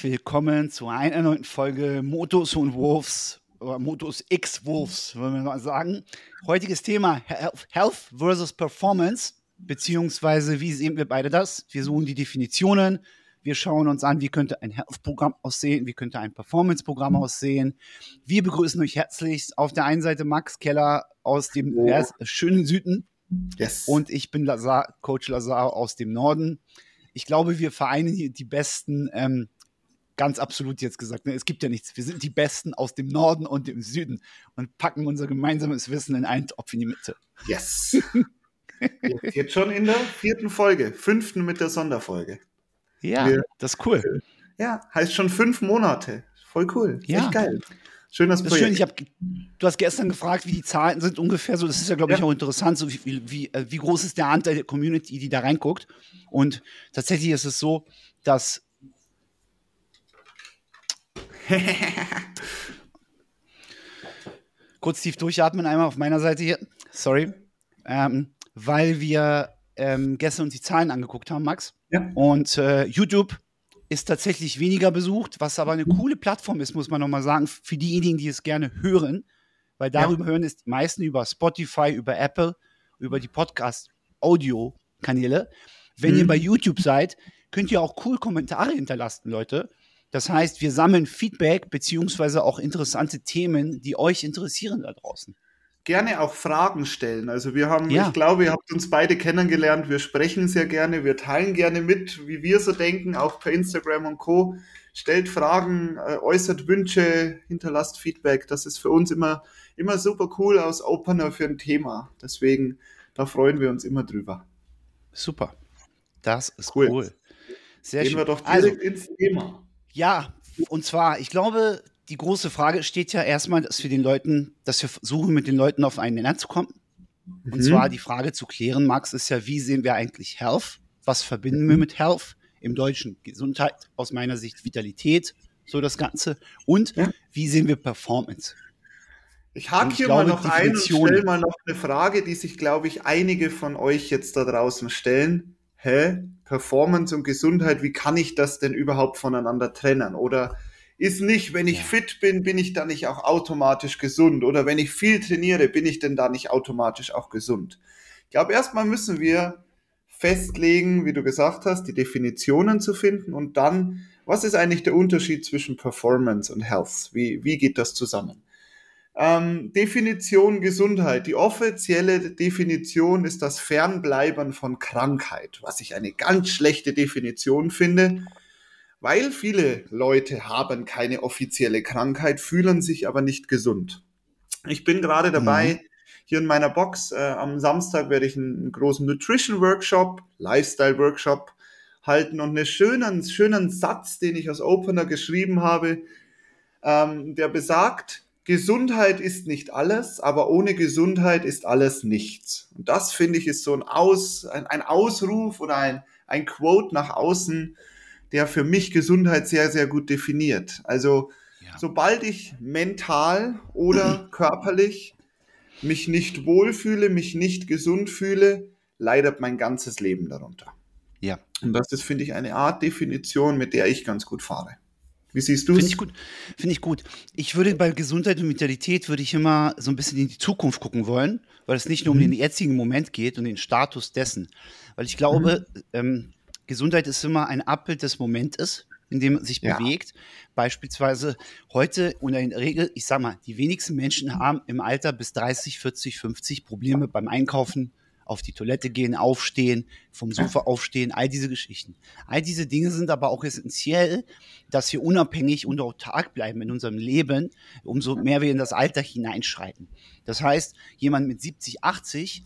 Herzlich willkommen zu einer neuen Folge Motos und Wolves oder Motos X Wolves, wollen wir mal sagen. Heutiges Thema Health versus Performance, beziehungsweise wie sehen wir beide das? Wir suchen die Definitionen, wir schauen uns an, wie könnte ein Health-Programm aussehen, wie könnte ein Performance-Programm aussehen. Wir begrüßen euch herzlich auf der einen Seite Max Keller aus dem oh. schönen Süden. Yes. Und ich bin Lazar, Coach Lazar aus dem Norden ich glaube, wir vereinen hier die besten, ähm, ganz absolut jetzt gesagt, ne? es gibt ja nichts. Wir sind die Besten aus dem Norden und dem Süden und packen unser gemeinsames Wissen in einen Topf in die Mitte. Yes. jetzt, jetzt schon in der vierten Folge, fünften mit der Sonderfolge. Ja, wir, das ist cool. Ja, heißt schon fünf Monate. Voll cool. Ja. Echt geil. Projekt. Das ist schön. Ich hab, du hast gestern gefragt, wie die Zahlen sind ungefähr so. Das ist ja, glaube ich, ja. auch interessant, so wie, wie, äh, wie groß ist der Anteil der Community, die da reinguckt. Und tatsächlich ist es so, dass kurz tief durchatmen einmal auf meiner Seite hier. Sorry. Ähm, weil wir ähm, gestern uns die Zahlen angeguckt haben, Max. Ja. Und äh, YouTube ist tatsächlich weniger besucht, was aber eine coole Plattform ist, muss man nochmal sagen, für diejenigen, die es gerne hören, weil darüber ja. hören es die meisten über Spotify, über Apple, über die Podcast-Audio-Kanäle. Wenn mhm. ihr bei YouTube seid, könnt ihr auch cool Kommentare hinterlassen, Leute. Das heißt, wir sammeln Feedback beziehungsweise auch interessante Themen, die euch interessieren da draußen gerne auch Fragen stellen. Also wir haben, ja. ich glaube, ihr habt uns beide kennengelernt, wir sprechen sehr gerne, wir teilen gerne mit, wie wir so denken, auch per Instagram und Co. Stellt Fragen, äh, äußert Wünsche, hinterlasst Feedback. Das ist für uns immer, immer super cool aus Opener für ein Thema. Deswegen, da freuen wir uns immer drüber. Super. Das ist cool. cool. Sehr Gehen schön. wir doch direkt also, ins Thema. Ja, und zwar, ich glaube, die große Frage steht ja erstmal, dass wir den Leuten, dass wir versuchen, mit den Leuten auf einen Nenner zu kommen. Mhm. Und zwar die Frage zu klären, Max, ist ja, wie sehen wir eigentlich Health? Was verbinden wir mit Health? Im Deutschen Gesundheit, aus meiner Sicht Vitalität, so das Ganze. Und ja. wie sehen wir Performance? Ich hake hier glaube, mal noch ein und stelle mal noch eine Frage, die sich, glaube ich, einige von euch jetzt da draußen stellen. Hä? Performance und Gesundheit, wie kann ich das denn überhaupt voneinander trennen? Oder ist nicht, wenn ich ja. fit bin, bin ich dann nicht auch automatisch gesund? Oder wenn ich viel trainiere, bin ich denn da nicht automatisch auch gesund? Ich glaube, erstmal müssen wir festlegen, wie du gesagt hast, die Definitionen zu finden und dann, was ist eigentlich der Unterschied zwischen Performance und Health? Wie, wie geht das zusammen? Ähm, Definition Gesundheit. Die offizielle Definition ist das Fernbleiben von Krankheit, was ich eine ganz schlechte Definition finde weil viele Leute haben keine offizielle Krankheit, fühlen sich aber nicht gesund. Ich bin gerade dabei, mhm. hier in meiner Box, äh, am Samstag werde ich einen großen Nutrition Workshop, Lifestyle Workshop halten und einen schönen, schönen Satz, den ich als Opener geschrieben habe, ähm, der besagt, Gesundheit ist nicht alles, aber ohne Gesundheit ist alles nichts. Und das finde ich ist so ein, Aus, ein, ein Ausruf oder ein, ein Quote nach außen, der für mich Gesundheit sehr, sehr gut definiert. Also ja. sobald ich mental oder körperlich mich nicht wohlfühle, mich nicht gesund fühle, leidet mein ganzes Leben darunter. Ja. Und das ist, finde ich, eine Art Definition, mit der ich ganz gut fahre. Wie siehst du es? Finde ich gut. Finde ich gut. Ich würde bei Gesundheit und Vitalität würde ich immer so ein bisschen in die Zukunft gucken wollen, weil es nicht nur um mhm. den jetzigen Moment geht und den Status dessen. Weil ich glaube, mhm. ähm, Gesundheit ist immer ein Abbild des Momentes, in dem man sich ja. bewegt. Beispielsweise heute und in der Regel, ich sag mal, die wenigsten Menschen haben im Alter bis 30, 40, 50 Probleme beim Einkaufen, auf die Toilette gehen, aufstehen, vom Sofa aufstehen, all diese Geschichten. All diese Dinge sind aber auch essentiell, dass wir unabhängig und autark bleiben in unserem Leben, umso mehr wir in das Alter hineinschreiten. Das heißt, jemand mit 70, 80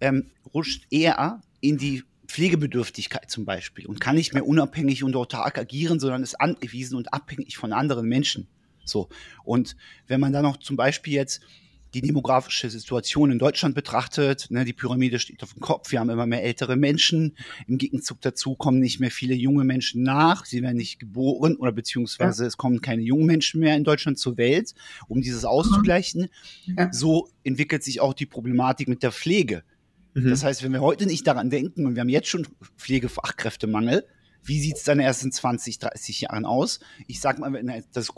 ähm, rutscht eher in die Pflegebedürftigkeit zum Beispiel und kann nicht mehr unabhängig und autark agieren, sondern ist angewiesen und abhängig von anderen Menschen. So. Und wenn man dann noch zum Beispiel jetzt die demografische Situation in Deutschland betrachtet, ne, die Pyramide steht auf dem Kopf, wir haben immer mehr ältere Menschen, im Gegenzug dazu kommen nicht mehr viele junge Menschen nach, sie werden nicht geboren oder beziehungsweise ja. es kommen keine jungen Menschen mehr in Deutschland zur Welt, um dieses auszugleichen. Ja. So entwickelt sich auch die Problematik mit der Pflege. Mhm. Das heißt, wenn wir heute nicht daran denken und wir haben jetzt schon Pflegefachkräftemangel, Wie sieht es dann erst in 20, 30 Jahren aus? Ich sag mal, wenn das,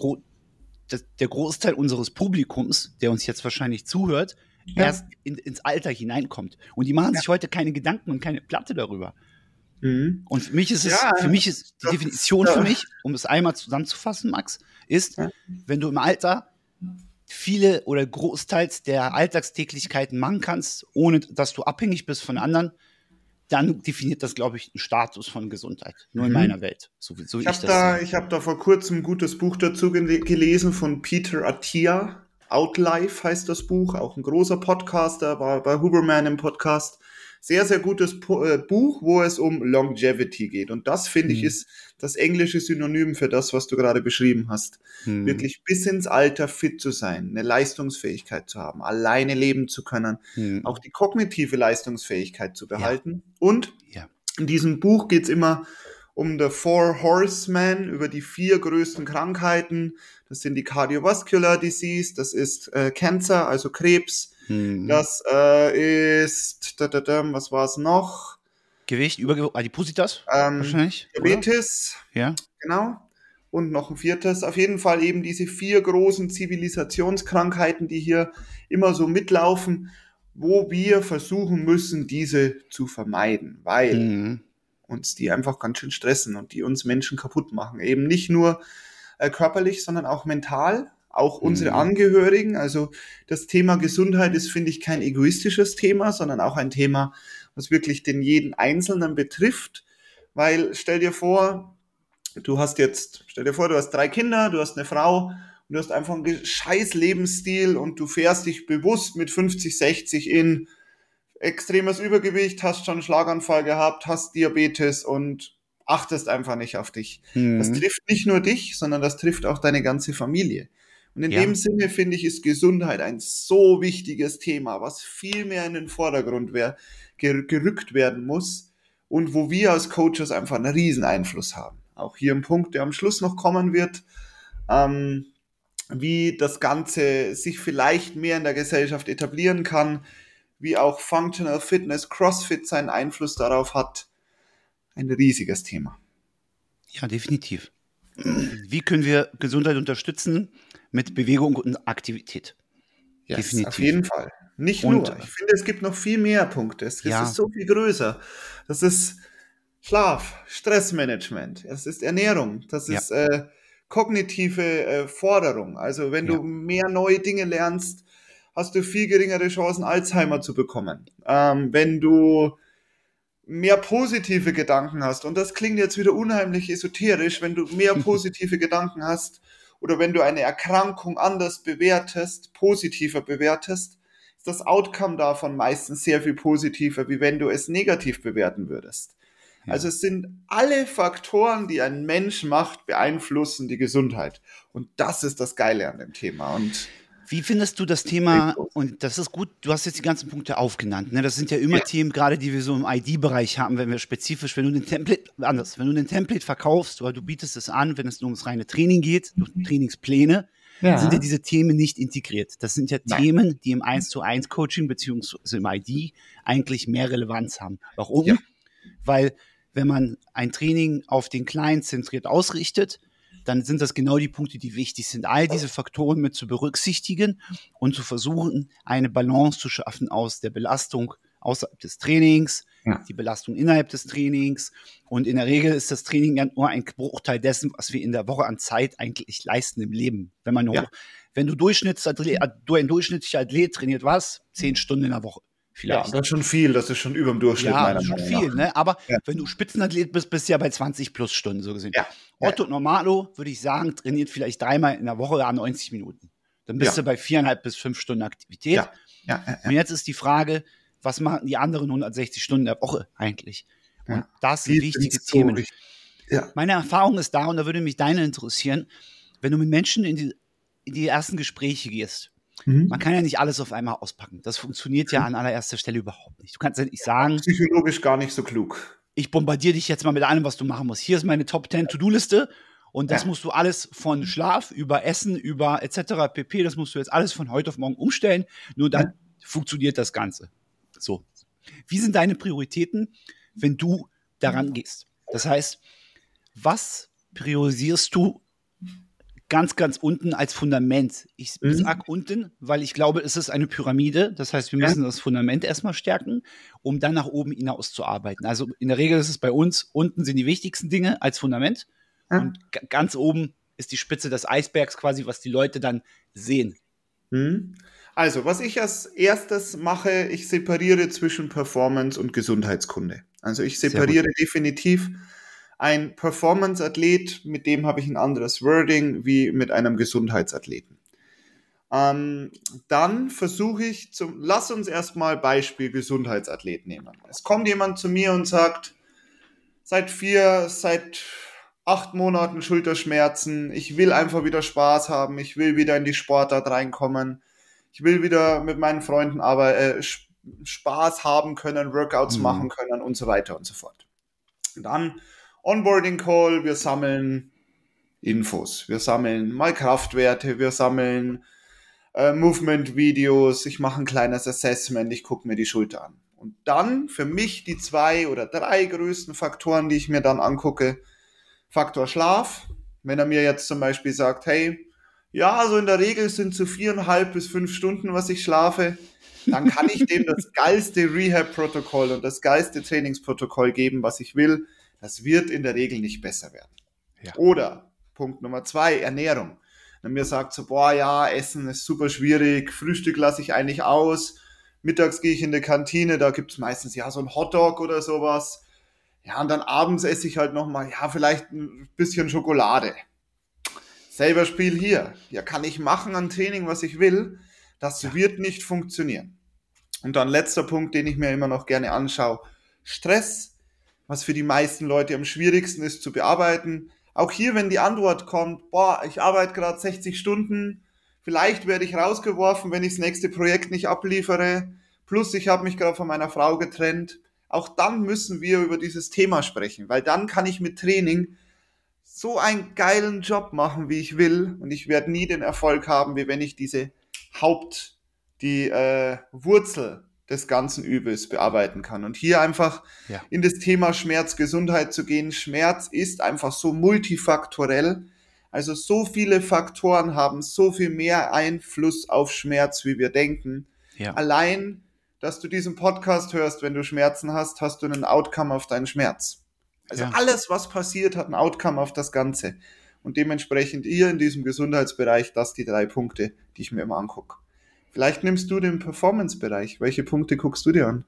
das, der Großteil unseres Publikums, der uns jetzt wahrscheinlich zuhört, ja. erst in, ins Alter hineinkommt. Und die machen ja. sich heute keine Gedanken und keine Platte darüber. Mhm. Und für mich ist es, ja, für mich ist die Definition für mich, um es einmal zusammenzufassen, Max, ist, wenn du im Alter viele oder großteils der Alltagstäglichkeiten machen kannst, ohne dass du abhängig bist von anderen, dann definiert das, glaube ich, einen Status von Gesundheit. Nur in mhm. meiner Welt. So, so ich habe da, ich hab da vor kurzem ein gutes Buch dazu gelesen von Peter Attia. Outlife heißt das Buch, auch ein großer Podcaster, war bei Huberman im Podcast sehr, sehr gutes äh, Buch, wo es um Longevity geht. Und das, finde mhm. ich, ist das englische Synonym für das, was du gerade beschrieben hast. Mhm. Wirklich bis ins Alter fit zu sein, eine Leistungsfähigkeit zu haben, alleine leben zu können, mhm. auch die kognitive Leistungsfähigkeit zu behalten. Ja. Und ja. in diesem Buch geht es immer um The Four Horsemen, über die vier größten Krankheiten. Das sind die Cardiovascular Disease, das ist äh, Cancer, also Krebs, Mhm. Das äh, ist, da, da, da, was war es noch? Gewicht, Übergewicht, Adipositas ähm, wahrscheinlich. Diabetes. Oder? Ja. Genau. Und noch ein viertes. Auf jeden Fall eben diese vier großen Zivilisationskrankheiten, die hier immer so mitlaufen, wo wir versuchen müssen, diese zu vermeiden, weil mhm. uns die einfach ganz schön stressen und die uns Menschen kaputt machen. Eben nicht nur äh, körperlich, sondern auch mental auch unsere mhm. Angehörigen. Also das Thema Gesundheit ist, finde ich, kein egoistisches Thema, sondern auch ein Thema, was wirklich den jeden Einzelnen betrifft. Weil stell dir vor, du hast jetzt, stell dir vor, du hast drei Kinder, du hast eine Frau und du hast einfach einen scheiß Lebensstil und du fährst dich bewusst mit 50, 60 in extremes Übergewicht, hast schon einen Schlaganfall gehabt, hast Diabetes und achtest einfach nicht auf dich. Mhm. Das trifft nicht nur dich, sondern das trifft auch deine ganze Familie. Und in ja. dem Sinne finde ich, ist Gesundheit ein so wichtiges Thema, was viel mehr in den Vordergrund wär, ger gerückt werden muss und wo wir als Coaches einfach einen riesen Einfluss haben. Auch hier ein Punkt, der am Schluss noch kommen wird, ähm, wie das Ganze sich vielleicht mehr in der Gesellschaft etablieren kann, wie auch Functional Fitness, CrossFit seinen Einfluss darauf hat. Ein riesiges Thema. Ja, definitiv. Wie können wir Gesundheit unterstützen? mit Bewegung und Aktivität. Yes, Definitiv. Auf jeden Fall. Nicht und, nur. Ich finde, es gibt noch viel mehr Punkte. Es ja. ist so viel größer. Das ist Schlaf, Stressmanagement, es ist Ernährung, das ist ja. äh, kognitive äh, Forderung. Also wenn ja. du mehr neue Dinge lernst, hast du viel geringere Chancen, Alzheimer zu bekommen. Ähm, wenn du mehr positive Gedanken hast, und das klingt jetzt wieder unheimlich esoterisch, wenn du mehr positive Gedanken hast, oder wenn du eine Erkrankung anders bewertest, positiver bewertest, ist das Outcome davon meistens sehr viel positiver, wie wenn du es negativ bewerten würdest. Ja. Also es sind alle Faktoren, die ein Mensch macht, beeinflussen die Gesundheit. Und das ist das Geile an dem Thema. Und wie findest du das Thema, und das ist gut, du hast jetzt die ganzen Punkte aufgenannt, ne? das sind ja immer ja. Themen, gerade die wir so im ID-Bereich haben, wenn wir spezifisch, wenn du den Template, anders, wenn du den Template verkaufst oder du bietest es an, wenn es nur ums reine Training geht, Trainingspläne, ja. sind ja diese Themen nicht integriert. Das sind ja Nein. Themen, die im 1 zu 1 Coaching beziehungsweise im ID eigentlich mehr Relevanz haben. Warum? Ja. Weil wenn man ein Training auf den Client zentriert ausrichtet, dann sind das genau die Punkte, die wichtig sind. All diese Faktoren mit zu berücksichtigen und zu versuchen, eine Balance zu schaffen aus der Belastung außerhalb des Trainings, ja. die Belastung innerhalb des Trainings. Und in der Regel ist das Training ja nur ein Bruchteil dessen, was wir in der Woche an Zeit eigentlich leisten im Leben. Wenn man ja. wenn du Durchschnittsathlet, du ein durchschnittlicher Athlet trainiert was? Zehn Stunden in der Woche. Vielleicht. Ja, das ist schon viel, das ist schon über dem Durchschnitt. Ja, das ist schon viel, ne? Aber ja. wenn du Spitzenathlet bist, bist du ja bei 20 plus Stunden so gesehen. Ja. Otto Normalo, würde ich sagen, trainiert vielleicht dreimal in der Woche an 90 Minuten. Dann bist du bei viereinhalb bis fünf Stunden Aktivität. Ja. Ja, ja, Und jetzt ist die Frage, was machen die anderen 160 Stunden der Woche eigentlich? Und das sind wichtige Themen. Ja. Meine Erfahrung ist da, und da würde mich deine interessieren, wenn du mit Menschen in die, in die ersten Gespräche gehst, Mhm. Man kann ja nicht alles auf einmal auspacken. Das funktioniert ja an allererster Stelle überhaupt nicht. Du kannst ja nicht sagen. Psychologisch gar nicht so klug. Ich bombardiere dich jetzt mal mit allem, was du machen musst. Hier ist meine Top 10 To-Do-Liste. Und das ja. musst du alles von Schlaf über Essen über etc. pp. Das musst du jetzt alles von heute auf morgen umstellen. Nur dann ja. funktioniert das Ganze. So. Wie sind deine Prioritäten, wenn du daran gehst? Das heißt, was priorisierst du ganz, ganz unten als Fundament. Ich mhm. sag unten, weil ich glaube, es ist eine Pyramide. Das heißt, wir müssen ja. das Fundament erstmal stärken, um dann nach oben hinaus zu arbeiten. Also in der Regel ist es bei uns, unten sind die wichtigsten Dinge als Fundament ja. und ganz oben ist die Spitze des Eisbergs quasi, was die Leute dann sehen. Mhm. Also, was ich als erstes mache, ich separiere zwischen Performance und Gesundheitskunde. Also ich separiere definitiv ein Performance-Athlet, mit dem habe ich ein anderes Wording wie mit einem Gesundheitsathleten. Ähm, dann versuche ich zum, lass uns erstmal Beispiel Gesundheitsathlet nehmen. Es kommt jemand zu mir und sagt, seit vier, seit acht Monaten Schulterschmerzen, ich will einfach wieder Spaß haben, ich will wieder in die Sportart reinkommen, ich will wieder mit meinen Freunden aber äh, Spaß haben können, Workouts mhm. machen können und so weiter und so fort. Und dann Onboarding Call, wir sammeln Infos, wir sammeln mal Kraftwerte, wir sammeln äh, Movement-Videos, ich mache ein kleines Assessment, ich gucke mir die Schulter an. Und dann für mich die zwei oder drei größten Faktoren, die ich mir dann angucke. Faktor Schlaf. Wenn er mir jetzt zum Beispiel sagt, hey, ja, also in der Regel sind so viereinhalb bis fünf Stunden, was ich schlafe, dann kann ich dem das geilste Rehab-Protokoll und das geilste Trainingsprotokoll geben, was ich will. Das wird in der Regel nicht besser werden. Ja. Oder Punkt Nummer zwei, Ernährung. Wenn mir sagt so, boah, ja, Essen ist super schwierig, Frühstück lasse ich eigentlich aus, mittags gehe ich in die Kantine, da gibt es meistens ja so ein Hotdog oder sowas. Ja, und dann abends esse ich halt nochmal, ja, vielleicht ein bisschen Schokolade. Selber Spiel hier. Ja, kann ich machen an Training, was ich will. Das ja. wird nicht funktionieren. Und dann letzter Punkt, den ich mir immer noch gerne anschaue. Stress was für die meisten Leute am schwierigsten ist zu bearbeiten. Auch hier, wenn die Antwort kommt, boah, ich arbeite gerade 60 Stunden, vielleicht werde ich rausgeworfen, wenn ich das nächste Projekt nicht abliefere, plus ich habe mich gerade von meiner Frau getrennt. Auch dann müssen wir über dieses Thema sprechen, weil dann kann ich mit Training so einen geilen Job machen, wie ich will, und ich werde nie den Erfolg haben, wie wenn ich diese Haupt, die äh, Wurzel des ganzen Übels bearbeiten kann. Und hier einfach ja. in das Thema Schmerz, Gesundheit zu gehen. Schmerz ist einfach so multifaktorell. Also so viele Faktoren haben so viel mehr Einfluss auf Schmerz, wie wir denken. Ja. Allein, dass du diesen Podcast hörst, wenn du Schmerzen hast, hast du einen Outcome auf deinen Schmerz. Also ja. alles, was passiert, hat ein Outcome auf das Ganze. Und dementsprechend ihr in diesem Gesundheitsbereich, das die drei Punkte, die ich mir immer angucke. Vielleicht nimmst du den Performance-Bereich. Welche Punkte guckst du dir an?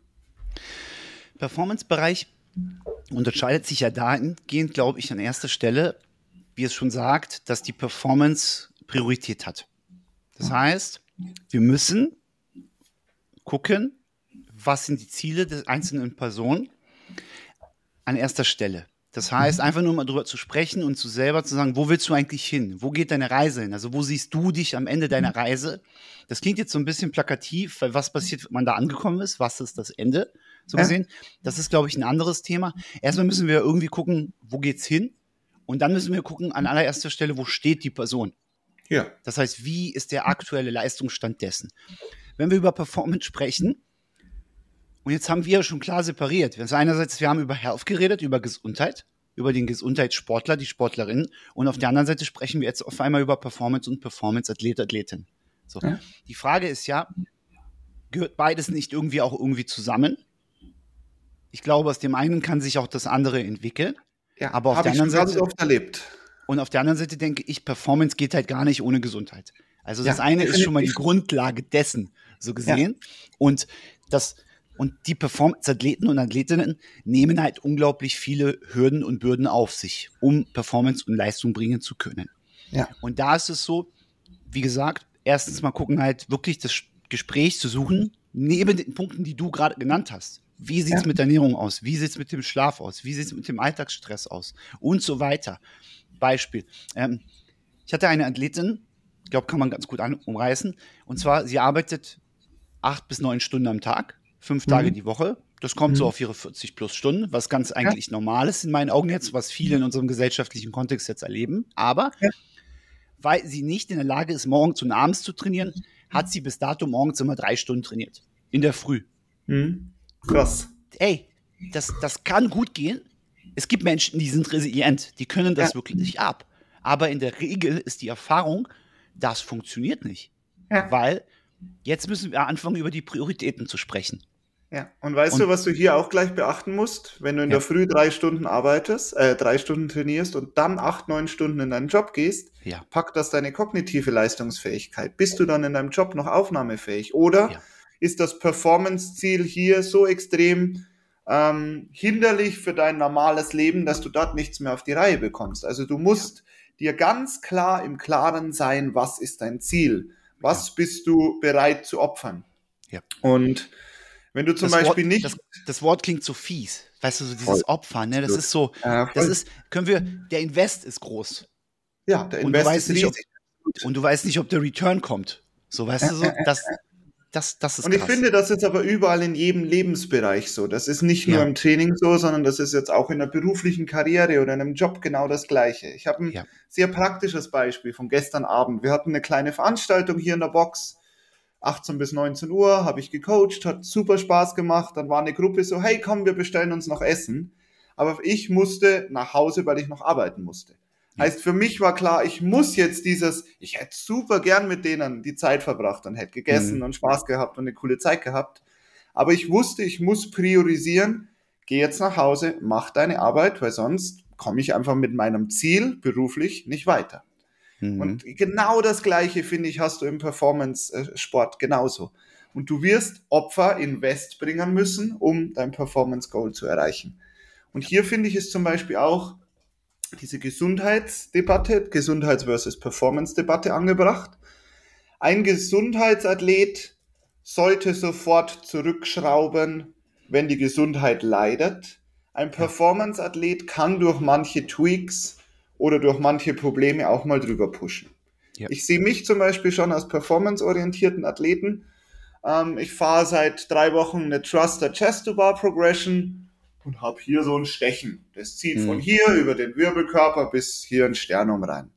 Performance-Bereich unterscheidet sich ja dahingehend, glaube ich, an erster Stelle, wie es schon sagt, dass die Performance Priorität hat. Das heißt, wir müssen gucken, was sind die Ziele der einzelnen Person an erster Stelle. Das heißt, einfach nur mal drüber zu sprechen und zu selber zu sagen, wo willst du eigentlich hin? Wo geht deine Reise hin? Also wo siehst du dich am Ende deiner Reise? Das klingt jetzt so ein bisschen plakativ, weil was passiert, wenn man da angekommen ist? Was ist das Ende? So gesehen. Das ist, glaube ich, ein anderes Thema. Erstmal müssen wir irgendwie gucken, wo geht's hin? Und dann müssen wir gucken, an allererster Stelle, wo steht die Person? Ja. Das heißt, wie ist der aktuelle Leistungsstand dessen? Wenn wir über Performance sprechen, und jetzt haben wir schon klar separiert. Also einerseits, wir haben über Health geredet, über Gesundheit, über den Gesundheitssportler, die Sportlerin. Und auf der anderen Seite sprechen wir jetzt auf einmal über Performance und Performance-Athlet, Athletin. So. Ja. Die Frage ist ja, gehört beides nicht irgendwie auch irgendwie zusammen? Ich glaube, aus dem einen kann sich auch das andere entwickeln. Ja, aber auf der anderen Seite. oft erlebt. Und auf der anderen Seite denke ich, Performance geht halt gar nicht ohne Gesundheit. Also das ja, eine ist schon mal die Grundlage dessen, so gesehen. Ja. Und das, und die Performance-Athleten und Athletinnen nehmen halt unglaublich viele Hürden und Bürden auf sich, um Performance und Leistung bringen zu können. Ja. Und da ist es so, wie gesagt, erstens mal gucken halt wirklich das Gespräch zu suchen, neben den Punkten, die du gerade genannt hast. Wie sieht es ja. mit der Ernährung aus? Wie sieht es mit dem Schlaf aus? Wie sieht es mit dem Alltagsstress aus? Und so weiter. Beispiel. Ähm, ich hatte eine Athletin, ich glaube, kann man ganz gut umreißen. Und zwar, sie arbeitet acht bis neun Stunden am Tag fünf Tage mhm. die Woche. Das kommt mhm. so auf ihre 40 plus Stunden, was ganz eigentlich ja. normal ist in meinen Augen jetzt, was viele in unserem gesellschaftlichen Kontext jetzt erleben. Aber ja. weil sie nicht in der Lage ist, morgens und abends zu trainieren, hat sie bis dato morgens immer drei Stunden trainiert. In der Früh. Mhm. Krass. Ey, das, das kann gut gehen. Es gibt Menschen, die sind resilient, die können das ja. wirklich nicht ab. Aber in der Regel ist die Erfahrung, das funktioniert nicht. Weil jetzt müssen wir anfangen, über die Prioritäten zu sprechen. Ja, und weißt und, du, was du hier auch gleich beachten musst? Wenn du in ja. der Früh drei Stunden arbeitest, äh, drei Stunden trainierst und dann acht, neun Stunden in deinen Job gehst, ja. packt das deine kognitive Leistungsfähigkeit. Bist du dann in deinem Job noch aufnahmefähig? Oder ja. ist das Performance-Ziel hier so extrem ähm, hinderlich für dein normales Leben, dass du dort nichts mehr auf die Reihe bekommst? Also du musst dir ganz klar im Klaren sein, was ist dein Ziel? Was bist du bereit zu opfern? Und wenn du zum das Beispiel Wort, nicht. Das, das, Wort klingt so fies. Weißt du, so dieses voll. Opfer, ne? Das ist so, ja, das ist, können wir, der Invest ist groß. Ja, der Invest ist riesig. Ob, und du weißt nicht, ob der Return kommt. So, weißt du, so, das, das, das ist Und ich krass. finde, das ist aber überall in jedem Lebensbereich so. Das ist nicht nur ja. im Training so, sondern das ist jetzt auch in der beruflichen Karriere oder in einem Job genau das Gleiche. Ich habe ein ja. sehr praktisches Beispiel von gestern Abend. Wir hatten eine kleine Veranstaltung hier in der Box 18 bis 19 Uhr habe ich gecoacht, hat super Spaß gemacht. Dann war eine Gruppe so, hey, komm, wir bestellen uns noch Essen. Aber ich musste nach Hause, weil ich noch arbeiten musste. Ja. Heißt, für mich war klar, ich muss jetzt dieses, ich hätte super gern mit denen die Zeit verbracht und hätte gegessen mhm. und Spaß gehabt und eine coole Zeit gehabt. Aber ich wusste, ich muss priorisieren, geh jetzt nach Hause, mach deine Arbeit, weil sonst komme ich einfach mit meinem Ziel beruflich nicht weiter. Mhm. Und genau das Gleiche, finde ich, hast du im Performance-Sport genauso. Und du wirst Opfer Invest bringen müssen, um dein Performance-Goal zu erreichen. Und hier finde ich es zum Beispiel auch diese Gesundheitsdebatte, Gesundheits- versus Performance-Debatte angebracht. Ein Gesundheitsathlet sollte sofort zurückschrauben, wenn die Gesundheit leidet. Ein Performance-Athlet kann durch manche Tweaks oder durch manche Probleme auch mal drüber pushen. Ja. Ich sehe mich zum Beispiel schon als performanceorientierten Athleten. Ähm, ich fahre seit drei Wochen eine Thruster Chest to Bar Progression und habe hier so ein Stechen. Das zieht mhm. von hier über den Wirbelkörper bis hier ein Sternum rein.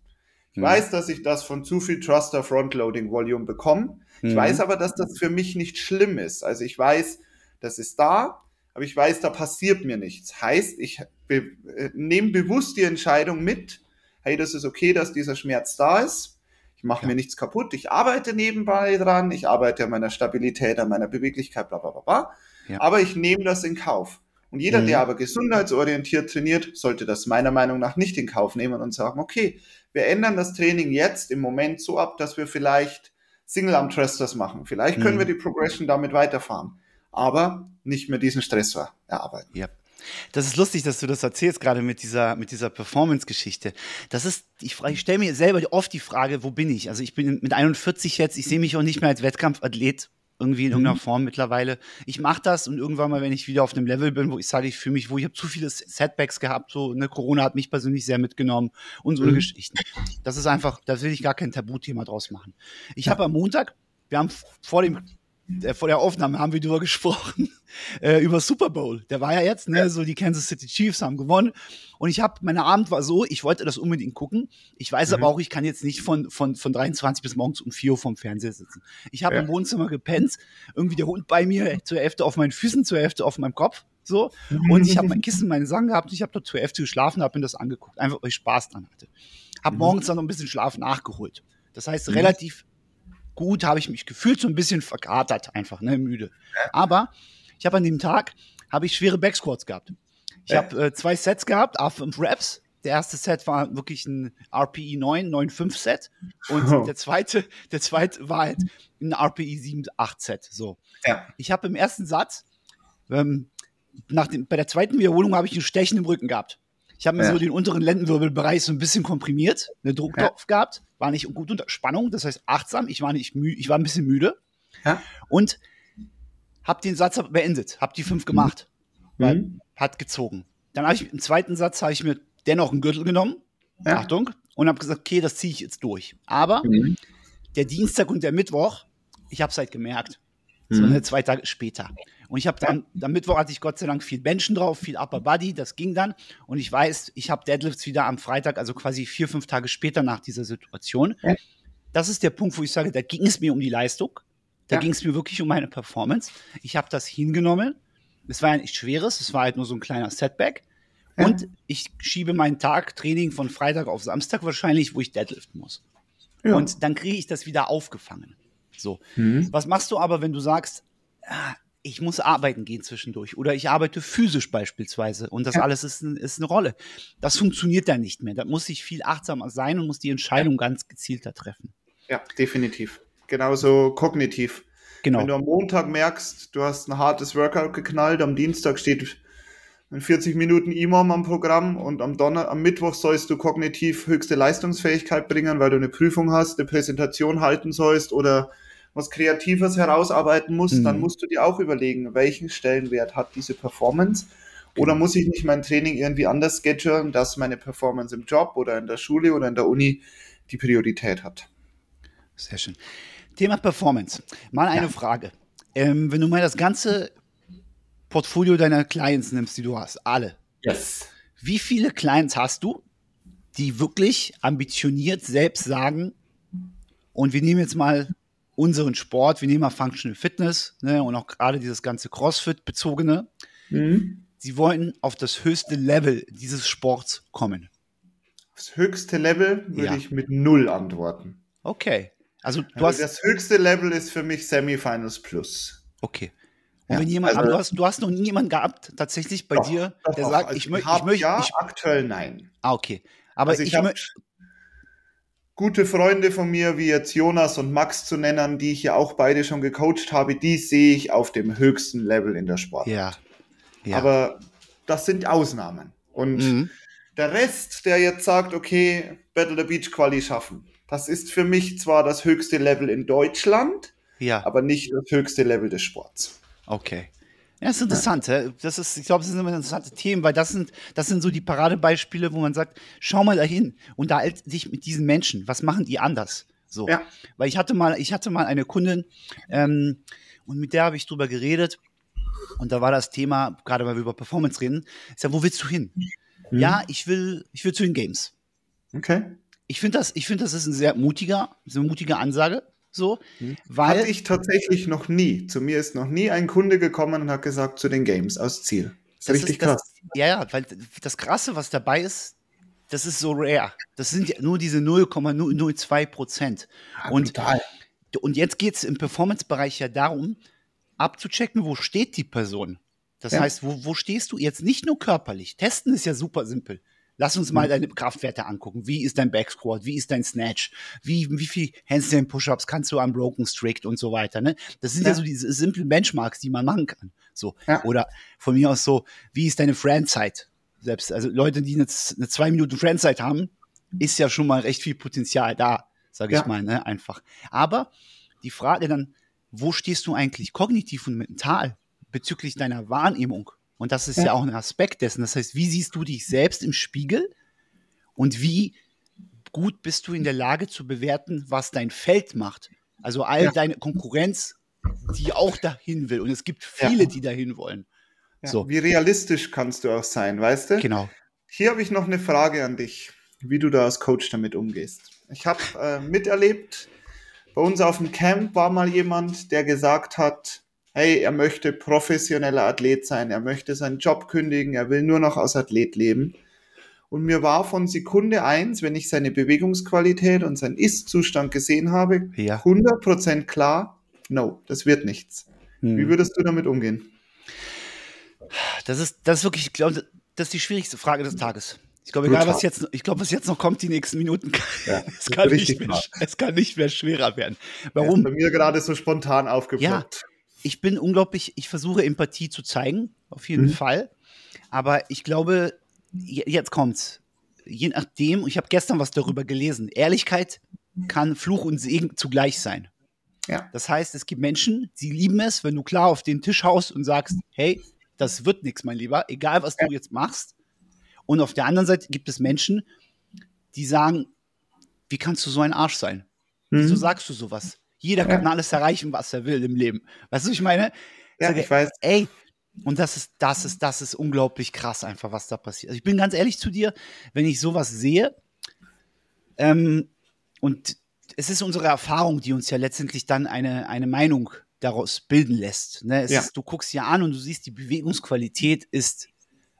Ich mhm. weiß, dass ich das von zu viel Thruster Frontloading Volume bekomme. Ich mhm. weiß aber, dass das für mich nicht schlimm ist. Also ich weiß, das ist da, aber ich weiß, da passiert mir nichts. Heißt, ich be äh, nehme bewusst die Entscheidung mit, hey, das ist okay, dass dieser Schmerz da ist. Ich mache ja. mir nichts kaputt. Ich arbeite nebenbei dran. Ich arbeite an meiner Stabilität, an meiner Beweglichkeit, bla bla bla. bla. Ja. Aber ich nehme das in Kauf. Und jeder, mhm. der aber gesundheitsorientiert trainiert, sollte das meiner Meinung nach nicht in Kauf nehmen und sagen, okay, wir ändern das Training jetzt im Moment so ab, dass wir vielleicht Single-Arm Thrusters machen. Vielleicht können mhm. wir die Progression damit weiterfahren aber nicht mehr diesen Stressor erarbeiten. Ja. Das ist lustig, dass du das erzählst, gerade mit dieser, mit dieser Performance-Geschichte. Das ist, ich, ich stelle mir selber oft die Frage, wo bin ich? Also ich bin mit 41 jetzt, ich sehe mich auch nicht mehr als Wettkampfathlet irgendwie in irgendeiner mhm. Form mittlerweile. Ich mache das und irgendwann mal, wenn ich wieder auf einem Level bin, wo ich sage, ich fühle mich, wo ich habe zu viele Setbacks gehabt, so ne, Corona hat mich persönlich sehr mitgenommen und so mhm. eine Geschichten. Das ist einfach, da will ich gar kein Tabuthema draus machen. Ich habe am Montag, wir haben vor dem äh, vor der Aufnahme haben wir darüber gesprochen, äh, über Super Bowl. Der war ja jetzt, ne, so die Kansas City Chiefs haben gewonnen. Und ich habe, mein Abend war so, ich wollte das unbedingt gucken. Ich weiß mhm. aber auch, ich kann jetzt nicht von, von, von 23 bis morgens um 4 Uhr vorm Fernseher sitzen. Ich habe ja. im Wohnzimmer gepennt, irgendwie der Hund bei mir, zur Hälfte auf meinen Füßen, zur Hälfte auf meinem Kopf. So. Und ich habe mein Kissen, meine Sachen gehabt. Ich habe dort zur Hälfte geschlafen, habe mir das angeguckt, einfach weil ich Spaß dran hatte. Hab mhm. morgens dann noch ein bisschen Schlaf nachgeholt. Das heißt, mhm. relativ gut, habe ich mich gefühlt, so ein bisschen verkatert einfach, ne, müde. Aber ich habe an dem Tag, habe ich schwere Backsquats gehabt. Ich habe äh, zwei Sets gehabt, A5 Reps. Der erste Set war wirklich ein RPE 9, 9,5 Set. Und oh. der zweite, der zweite war halt ein RPE 7, 8 Set. So. Ja. Ich habe im ersten Satz, ähm, nach dem, bei der zweiten Wiederholung habe ich ein Stechen im Rücken gehabt. Ich habe mir ja. so den unteren Lendenwirbelbereich so ein bisschen komprimiert, eine Drucktopf ja. gehabt, war nicht gut unter Spannung, das heißt achtsam. Ich war nicht müde, ich war ein bisschen müde ja. und habe den Satz beendet, habe die fünf gemacht, mhm. weil hat gezogen. Dann habe ich im zweiten Satz habe ich mir dennoch einen Gürtel genommen, Achtung, und habe gesagt, okay, das ziehe ich jetzt durch. Aber mhm. der Dienstag und der Mittwoch, ich habe es halt gemerkt, mhm. so zwei Tage später. Und ich habe dann, am Mittwoch hatte ich Gott sei Dank viel Benchen drauf, viel Upper Body, das ging dann. Und ich weiß, ich habe Deadlifts wieder am Freitag, also quasi vier, fünf Tage später nach dieser Situation. Ja. Das ist der Punkt, wo ich sage, da ging es mir um die Leistung. Da ja. ging es mir wirklich um meine Performance. Ich habe das hingenommen. Es war ja nicht schweres, es war halt nur so ein kleiner Setback. Ja. Und ich schiebe meinen Tag Training von Freitag auf Samstag wahrscheinlich, wo ich deadliften muss. Ja. Und dann kriege ich das wieder aufgefangen. So. Mhm. Was machst du aber, wenn du sagst, ah, ich muss arbeiten gehen zwischendurch oder ich arbeite physisch beispielsweise und das ja. alles ist, ist, eine Rolle. Das funktioniert dann nicht mehr. Da muss ich viel achtsamer sein und muss die Entscheidung ja. ganz gezielter treffen. Ja, definitiv. Genauso kognitiv. Genau. Wenn du am Montag merkst, du hast ein hartes Workout geknallt, am Dienstag steht in 40 Minuten Imam am Programm und am, Donner am Mittwoch sollst du kognitiv höchste Leistungsfähigkeit bringen, weil du eine Prüfung hast, eine Präsentation halten sollst oder was Kreatives herausarbeiten musst, mhm. dann musst du dir auch überlegen, welchen Stellenwert hat diese Performance. Oder genau. muss ich nicht mein Training irgendwie anders schedulen, dass meine Performance im Job oder in der Schule oder in der Uni die Priorität hat? Sehr schön. Thema Performance. Mal eine ja. Frage. Ähm, wenn du mal das ganze Portfolio deiner Clients nimmst, die du hast, alle. Yes. Wie viele Clients hast du, die wirklich ambitioniert selbst sagen, und wir nehmen jetzt mal unseren Sport, wir nehmen mal Functional Fitness ne, und auch gerade dieses ganze CrossFit-bezogene. Mhm. Sie wollen auf das höchste Level dieses Sports kommen. Das höchste Level würde ja. ich mit null antworten. Okay. Also du also hast das höchste Level ist für mich Semifinals Plus. Okay. Und ja, wenn jemand, also, aber du hast, du hast noch nie jemanden gehabt, tatsächlich bei doch, dir, der doch. sagt, also ich, möchte, ich möchte. Ja, ich, aktuell nein. Ah, okay. Aber also ich, ich möchte gute Freunde von mir, wie jetzt Jonas und Max zu nennen, die ich ja auch beide schon gecoacht habe, die sehe ich auf dem höchsten Level in der Sport. Ja. ja. Aber das sind Ausnahmen. Und mhm. der Rest, der jetzt sagt, okay, Battle the Beach Quali schaffen, das ist für mich zwar das höchste Level in Deutschland, ja. aber nicht das höchste Level des Sports. Okay. Ja, ist interessant. Ja. Das ist, ich glaube, das sind immer interessante Themen, weil das sind, das sind so die Paradebeispiele, wo man sagt, schau mal dahin, unterhalte dich mit diesen Menschen. Was machen die anders? So. Ja. Weil ich hatte mal, ich hatte mal eine Kundin, ähm, und mit der habe ich drüber geredet. Und da war das Thema, gerade weil wir über Performance reden, ist ja, wo willst du hin? Mhm. Ja, ich will, ich will zu den Games. Okay. Ich finde das, ich finde, das ist ein sehr mutiger, eine mutige Ansage. So, hm. weil Hatte ich tatsächlich noch nie. Zu mir ist noch nie ein Kunde gekommen und hat gesagt zu den Games aus Ziel. Das ist richtig ist, krass. Das, ja, ja, weil das Krasse, was dabei ist, das ist so rare. Das sind ja nur diese 0,002 Prozent. Ja, und, total. und jetzt geht es im Performance-Bereich ja darum, abzuchecken, wo steht die Person. Das ja. heißt, wo, wo stehst du jetzt nicht nur körperlich? Testen ist ja super simpel. Lass uns mal mhm. deine Kraftwerte angucken. Wie ist dein Backsquat? Wie ist dein Snatch? Wie, wie viel Handstand Push-Ups kannst du am Broken Strict und so weiter, ne? Das sind ja, ja so diese simplen Benchmarks, die man machen kann. So. Ja. Oder von mir aus so, wie ist deine Friendzeit? Selbst, also Leute, die eine, eine zwei Minuten Friendzeit haben, ist ja schon mal recht viel Potenzial da, sage ich ja. mal, ne? Einfach. Aber die Frage dann, wo stehst du eigentlich kognitiv und mental bezüglich deiner Wahrnehmung? Und das ist ja. ja auch ein Aspekt dessen. Das heißt, wie siehst du dich selbst im Spiegel und wie gut bist du in der Lage zu bewerten, was dein Feld macht? Also all ja. deine Konkurrenz, die auch dahin will. Und es gibt viele, ja. die dahin wollen. So. Wie realistisch kannst du auch sein, weißt du? Genau. Hier habe ich noch eine Frage an dich, wie du da als Coach damit umgehst. Ich habe äh, miterlebt, bei uns auf dem Camp war mal jemand, der gesagt hat, hey, er möchte professioneller Athlet sein, er möchte seinen Job kündigen, er will nur noch als Athlet leben. Und mir war von Sekunde eins, wenn ich seine Bewegungsqualität und seinen Ist-Zustand gesehen habe, ja. 100% klar, no, das wird nichts. Hm. Wie würdest du damit umgehen? Das ist, das ist wirklich, ich glaube, das ist die schwierigste Frage des Tages. Ich glaube, egal was jetzt, ich glaube, was jetzt noch kommt, die nächsten Minuten, ja, es, kann nicht mehr, es kann nicht mehr schwerer werden. Warum? bei mir gerade so spontan aufgeploppt. Ja, ich bin unglaublich, ich versuche Empathie zu zeigen, auf jeden mhm. Fall. Aber ich glaube, jetzt kommt's. Je nachdem, ich habe gestern was darüber gelesen, Ehrlichkeit kann Fluch und Segen zugleich sein. Ja. Das heißt, es gibt Menschen, sie lieben es, wenn du klar auf den Tisch haust und sagst, hey, das wird nichts, mein Lieber, egal was du jetzt machst. Und auf der anderen Seite gibt es Menschen, die sagen, wie kannst du so ein Arsch sein? Mhm. Wieso sagst du sowas? Jeder ja. kann alles erreichen, was er will im Leben. Weißt du, ich meine? Ja, sage, ich weiß. Ey, und das ist, das ist, das ist unglaublich krass einfach, was da passiert. Also ich bin ganz ehrlich zu dir, wenn ich sowas sehe, ähm, und es ist unsere Erfahrung, die uns ja letztendlich dann eine, eine Meinung daraus bilden lässt. Ne? Ja. Ist, du guckst ja an und du siehst, die Bewegungsqualität ist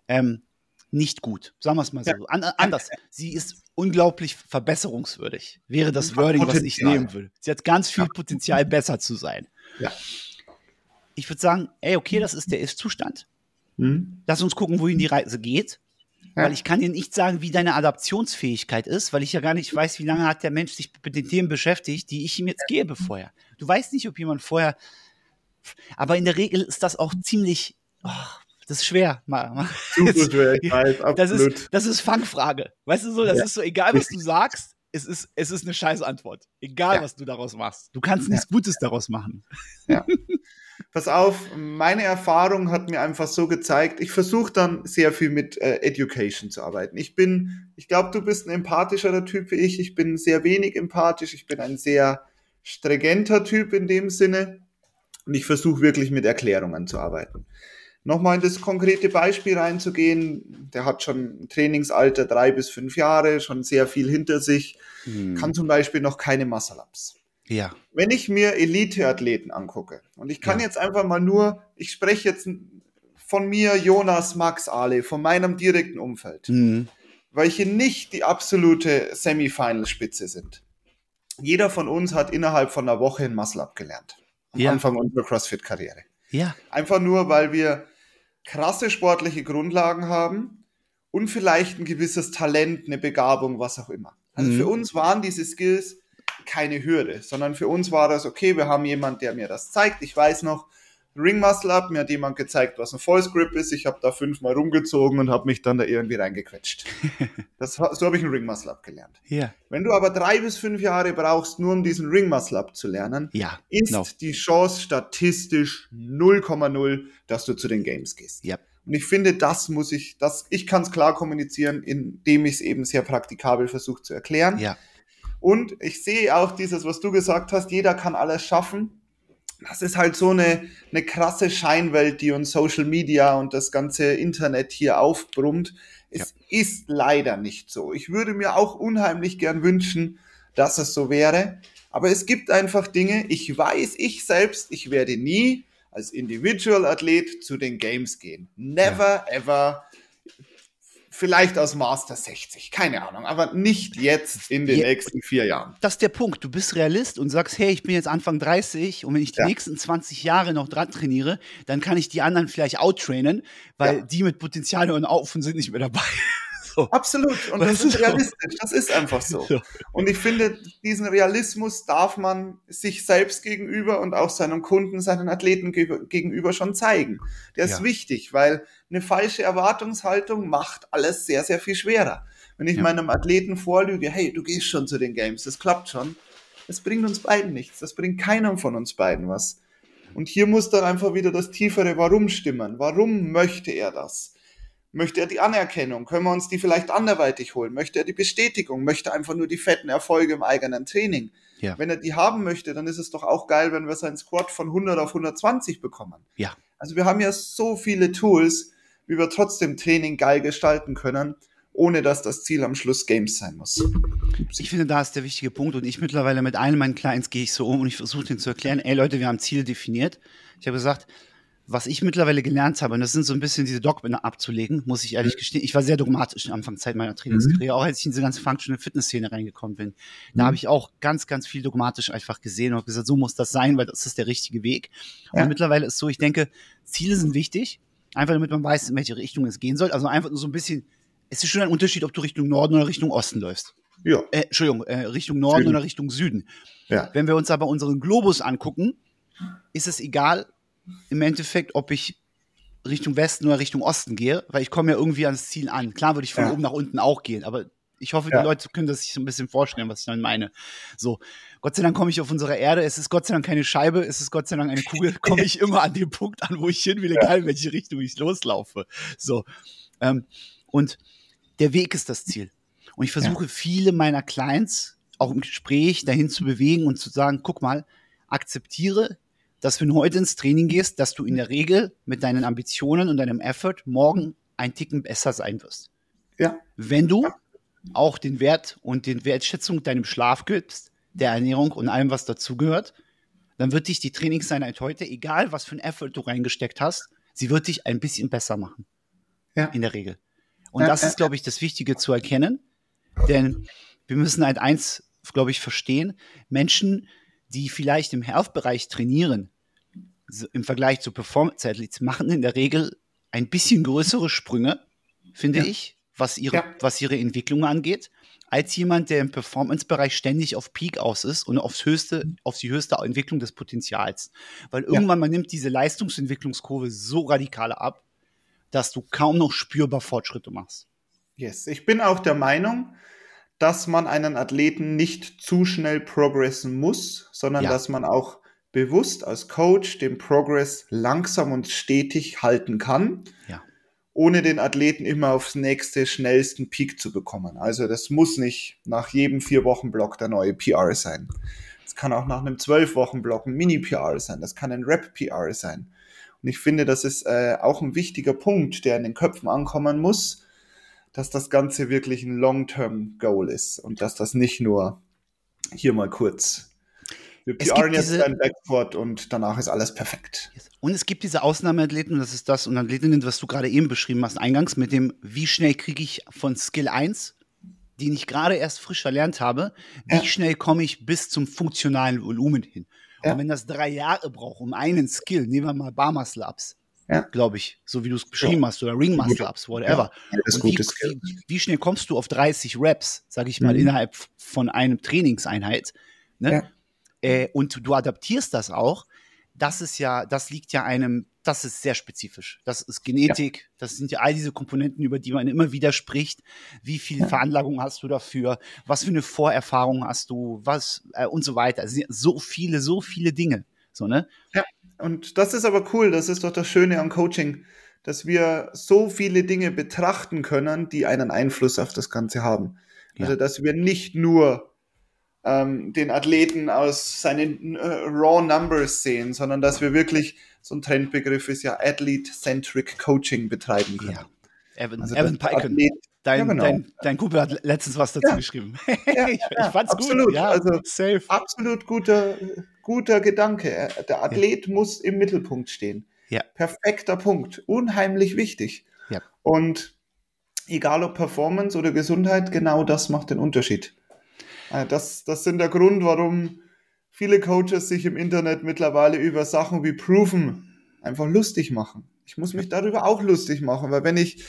ähm, nicht gut. Sagen wir es mal so. An, anders. Sie ist unglaublich verbesserungswürdig. Wäre das Wording, Potenzial. was ich nehmen würde. Sie hat ganz viel Potenzial, besser zu sein. Ja. Ich würde sagen, ey, okay, das ist der Ist-Zustand. Hm. Lass uns gucken, wohin die Reise geht. Ja. Weil ich kann dir nicht sagen, wie deine Adaptionsfähigkeit ist, weil ich ja gar nicht weiß, wie lange hat der Mensch sich mit den Themen beschäftigt, die ich ihm jetzt gebe vorher. Du weißt nicht, ob jemand vorher. Aber in der Regel ist das auch ziemlich. Oh, das ist schwer. Super schwer, ich weiß, das ist, das ist Fangfrage. Weißt du so, das ja. ist so, egal was du sagst, es ist, es ist eine scheiß Antwort. Egal, ja. was du daraus machst. Du kannst nichts Gutes daraus machen. Ja. Pass auf, meine Erfahrung hat mir einfach so gezeigt, ich versuche dann sehr viel mit äh, Education zu arbeiten. Ich bin, ich glaube, du bist ein empathischerer Typ wie ich. Ich bin sehr wenig empathisch. Ich bin ein sehr stringenter Typ in dem Sinne. Und ich versuche wirklich mit Erklärungen zu arbeiten. Nochmal in das konkrete Beispiel reinzugehen, der hat schon ein Trainingsalter drei bis fünf Jahre, schon sehr viel hinter sich, hm. kann zum Beispiel noch keine Muscle-Ups. Ja. Wenn ich mir Elite-Athleten angucke und ich kann ja. jetzt einfach mal nur, ich spreche jetzt von mir, Jonas, Max, Ale, von meinem direkten Umfeld, mhm. welche nicht die absolute Semifinal-Spitze sind. Jeder von uns hat innerhalb von einer Woche ein Muscle-Up gelernt. Am ja. Anfang unserer CrossFit-Karriere. Ja. Einfach nur, weil wir krasse sportliche Grundlagen haben und vielleicht ein gewisses Talent, eine Begabung, was auch immer. Also mhm. für uns waren diese Skills keine Hürde, sondern für uns war das, okay, wir haben jemand, der mir das zeigt. Ich weiß noch, Ring Muscle Up, mir hat jemand gezeigt, was ein False Grip ist. Ich habe da fünfmal rumgezogen und habe mich dann da irgendwie reingequetscht. Das, so habe ich einen Ring Muscle Up gelernt. Ja. Wenn du aber drei bis fünf Jahre brauchst, nur um diesen Ring Muscle Up zu lernen, ja, ist no. die Chance statistisch 0,0, dass du zu den Games gehst. Ja. Und ich finde, das muss ich, das, ich kann es klar kommunizieren, indem ich es eben sehr praktikabel versuche zu erklären. Ja. Und ich sehe auch dieses, was du gesagt hast, jeder kann alles schaffen. Das ist halt so eine, eine krasse Scheinwelt, die uns Social Media und das ganze Internet hier aufbrummt. Es ja. ist leider nicht so. Ich würde mir auch unheimlich gern wünschen, dass es so wäre. Aber es gibt einfach Dinge, ich weiß, ich selbst, ich werde nie als Individual-Athlet zu den Games gehen. Never, ja. ever vielleicht aus Master 60, keine Ahnung, aber nicht jetzt in den ja, nächsten vier Jahren. Das ist der Punkt. Du bist Realist und sagst, hey, ich bin jetzt Anfang 30 und wenn ich die ja. nächsten 20 Jahre noch dran trainiere, dann kann ich die anderen vielleicht outtrainen, weil ja. die mit Potenzial hören auf und sind nicht mehr dabei. So. Absolut. Und das ist realistisch. Das ist einfach so. Und ich finde, diesen Realismus darf man sich selbst gegenüber und auch seinem Kunden, seinen Athleten gegenüber schon zeigen. Der ist ja. wichtig, weil eine falsche Erwartungshaltung macht alles sehr, sehr viel schwerer. Wenn ich ja. meinem Athleten vorlüge, hey, du gehst schon zu den Games, das klappt schon, das bringt uns beiden nichts. Das bringt keinem von uns beiden was. Und hier muss dann einfach wieder das tiefere Warum stimmen. Warum möchte er das? Möchte er die Anerkennung? Können wir uns die vielleicht anderweitig holen? Möchte er die Bestätigung? Möchte einfach nur die fetten Erfolge im eigenen Training? Ja. Wenn er die haben möchte, dann ist es doch auch geil, wenn wir seinen Squad von 100 auf 120 bekommen. Ja. Also wir haben ja so viele Tools, wie wir trotzdem Training geil gestalten können, ohne dass das Ziel am Schluss Games sein muss. Ich finde, da ist der wichtige Punkt und ich mittlerweile mit allen meinen Clients gehe ich so um und ich versuche denen zu erklären, ey Leute, wir haben Ziele definiert. Ich habe gesagt, was ich mittlerweile gelernt habe, und das sind so ein bisschen diese Dogmen abzulegen, muss ich ehrlich mhm. gestehen. Ich war sehr dogmatisch am Anfang Zeit meiner Trainingskarriere, mhm. auch als ich in diese ganze Functional Fitness-Szene reingekommen bin. Da mhm. habe ich auch ganz, ganz viel dogmatisch einfach gesehen und gesagt, so muss das sein, weil das ist der richtige Weg. Ja. Und mittlerweile ist so, ich denke, Ziele sind wichtig, einfach damit man weiß, in welche Richtung es gehen soll. Also einfach nur so ein bisschen, es ist schon ein Unterschied, ob du Richtung Norden oder Richtung Osten läufst. Ja. Äh, Entschuldigung, äh, Richtung Norden Süden. oder Richtung Süden. Ja. Wenn wir uns aber unseren Globus angucken, ist es egal im Endeffekt, ob ich Richtung Westen oder Richtung Osten gehe, weil ich komme ja irgendwie ans Ziel an. Klar würde ich von ja. oben nach unten auch gehen, aber ich hoffe, ja. die Leute können das sich so ein bisschen vorstellen, was ich dann meine. So, Gott sei Dank komme ich auf unsere Erde. Es ist Gott sei Dank keine Scheibe, es ist Gott sei Dank eine Kugel. Komme ich immer an den Punkt an, wo ich hin will, egal in welche Richtung ich loslaufe. So. Ähm, und der Weg ist das Ziel. Und ich versuche ja. viele meiner Clients auch im Gespräch dahin zu bewegen und zu sagen, guck mal, akzeptiere dass wenn du heute ins Training gehst, dass du in der Regel mit deinen Ambitionen und deinem Effort morgen ein Ticken besser sein wirst. Ja. Wenn du auch den Wert und den Wertschätzung deinem Schlaf gibst, der Ernährung und allem, was dazugehört, dann wird dich die Trainingseinheit heute, egal was für ein Effort du reingesteckt hast, sie wird dich ein bisschen besser machen. Ja. In der Regel. Und das ist, glaube ich, das Wichtige zu erkennen. Denn wir müssen halt eins, glaube ich, verstehen. Menschen, die vielleicht im Health-Bereich trainieren, so im Vergleich zu Performance-Athletes, machen in der Regel ein bisschen größere Sprünge, finde ja. ich, was ihre, ja. was ihre Entwicklung angeht, als jemand, der im Performance-Bereich ständig auf Peak aus ist und aufs höchste, auf die höchste Entwicklung des Potenzials. Weil irgendwann ja. man nimmt diese Leistungsentwicklungskurve so radikal ab, dass du kaum noch spürbar Fortschritte machst. Yes, ich bin auch der Meinung, dass man einen Athleten nicht zu schnell progressen muss, sondern ja. dass man auch bewusst als Coach den Progress langsam und stetig halten kann, ja. ohne den Athleten immer aufs nächste schnellsten Peak zu bekommen. Also das muss nicht nach jedem vier Wochen Block der neue PR sein. Es kann auch nach einem zwölf Wochen Block ein Mini PR sein. Das kann ein Rap PR sein. Und ich finde, das ist äh, auch ein wichtiger Punkt, der in den Köpfen ankommen muss dass das Ganze wirklich ein Long-Term-Goal ist und dass das nicht nur hier mal kurz. Wir PRen jetzt diese, ein Backboard und danach ist alles perfekt. Und es gibt diese Ausnahmeathleten, und das ist das, und Athletinnen, was du gerade eben beschrieben hast, eingangs mit dem, wie schnell kriege ich von Skill 1 den ich gerade erst frisch erlernt habe, wie ja. schnell komme ich bis zum funktionalen Volumen hin. Ja. Und wenn das drei Jahre braucht, um einen Skill, nehmen wir mal Bar Ups, ja. glaube ich, so wie du es beschrieben ja. hast, oder Ring Muscle Ups, whatever. Ja, und wie, wie, wie, schnell kommst du auf 30 Reps, sage ich mal, mhm. innerhalb von einem Trainingseinheit? Ne? Äh, und du adaptierst das auch. Das ist ja, das liegt ja einem, das ist sehr spezifisch. Das ist Genetik, das sind ja all diese Komponenten, über die man immer wieder spricht. Wie viel Veranlagung hast du dafür? Was für eine Vorerfahrung hast du? Was äh, und so weiter. Also so viele, so viele Dinge. So, ne? Ja. Und das ist aber cool, das ist doch das Schöne am Coaching, dass wir so viele Dinge betrachten können, die einen Einfluss auf das Ganze haben. Ja. Also, dass wir nicht nur ähm, den Athleten aus seinen äh, Raw Numbers sehen, sondern dass wir wirklich, so ein Trendbegriff ist ja Athlete-Centric Coaching betreiben können. Ja. Evan, also Evan Piken. Dein, ja, genau. dein, dein Kumpel hat letztens was dazu ja. geschrieben. Ja, ich, ich fand's absolut. gut. Ja, also safe. Absolut guter, guter Gedanke. Der Athlet muss im Mittelpunkt stehen. Ja. Perfekter Punkt. Unheimlich wichtig. Ja. Und egal ob Performance oder Gesundheit, genau das macht den Unterschied. Äh, das, das sind der Grund, warum viele Coaches sich im Internet mittlerweile über Sachen wie Proven einfach lustig machen. Ich muss mich darüber auch lustig machen, weil wenn ich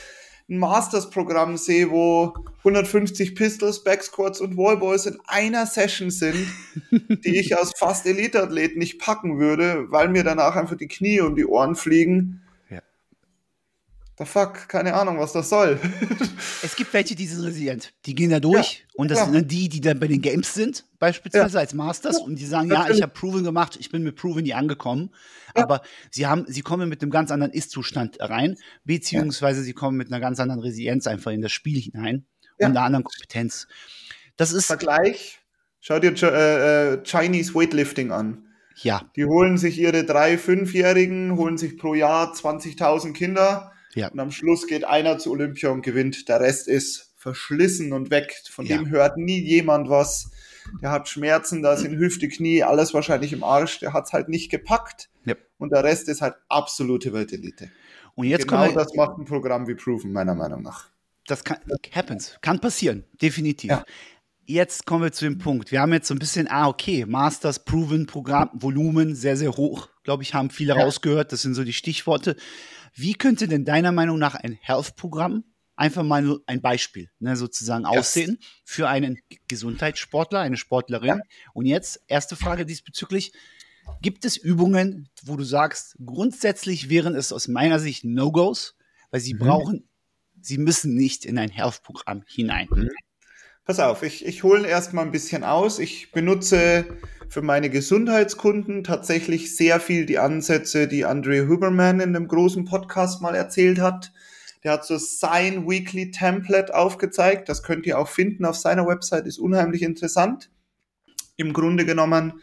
ein Masters-Programm sehe, wo 150 Pistols, Backsquats und Wallballs in einer Session sind, die ich als fast Elite-Athlet nicht packen würde, weil mir danach einfach die Knie um die Ohren fliegen, the fuck, keine Ahnung, was das soll. es gibt welche, die sind resilient. Die gehen da durch. Ja, und das klar. sind dann die, die dann bei den Games sind, beispielsweise ja. als Masters. Und die sagen, ja, ich habe Proven gemacht, ich bin mit Proven nie angekommen. Ja. Aber sie haben, sie kommen mit einem ganz anderen Ist-Zustand rein, beziehungsweise sie kommen mit einer ganz anderen Resilienz einfach in das Spiel hinein und einer anderen Kompetenz. Das ist. Vergleich. Schau dir äh, äh, Chinese Weightlifting an. Ja. Die holen sich ihre drei, fünfjährigen, holen sich pro Jahr 20.000 Kinder ja. Und am Schluss geht einer zu Olympia und gewinnt. Der Rest ist verschlissen und weg. Von ja. dem hört nie jemand was. Der hat Schmerzen, da sind Hüfte, Knie, alles wahrscheinlich im Arsch. Der hat es halt nicht gepackt. Ja. Und der Rest ist halt absolute Weltelite. Und jetzt genau wir, das macht ein Programm wie Proven, meiner Meinung nach. Das kann, happens. Kann passieren, definitiv. Ja. Jetzt kommen wir zu dem Punkt. Wir haben jetzt so ein bisschen, ah, okay, Masters, Proven, Programm, Volumen sehr, sehr hoch, glaube ich, haben viele rausgehört. Das sind so die Stichworte. Wie könnte denn deiner Meinung nach ein Health-Programm einfach mal nur ein Beispiel ne, sozusagen yes. aussehen für einen Gesundheitssportler, eine Sportlerin? Ja. Und jetzt erste Frage diesbezüglich. Gibt es Übungen, wo du sagst, grundsätzlich wären es aus meiner Sicht No-Gos, weil sie mhm. brauchen, sie müssen nicht in ein Health-Programm hinein? Mhm. Pass auf, ich, ich hole erstmal ein bisschen aus. Ich benutze für meine Gesundheitskunden tatsächlich sehr viel die Ansätze, die Andre Huberman in einem großen Podcast mal erzählt hat. Der hat so sein Weekly Template aufgezeigt. Das könnt ihr auch finden auf seiner Website, ist unheimlich interessant. Im Grunde genommen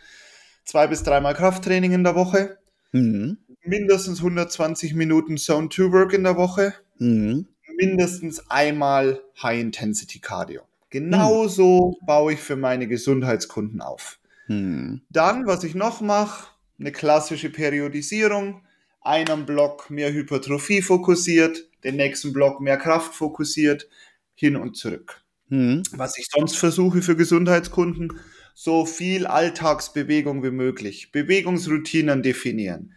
zwei bis dreimal Krafttraining in der Woche. Mhm. Mindestens 120 Minuten Zone 2 Work in der Woche. Mhm. Mindestens einmal High Intensity Cardio. Genauso hm. baue ich für meine Gesundheitskunden auf. Hm. Dann, was ich noch mache, eine klassische Periodisierung. Einen Block mehr Hypertrophie fokussiert, den nächsten Block mehr Kraft fokussiert, hin und zurück. Mhm. Was ich sonst versuche für Gesundheitskunden, so viel Alltagsbewegung wie möglich, Bewegungsroutinen definieren,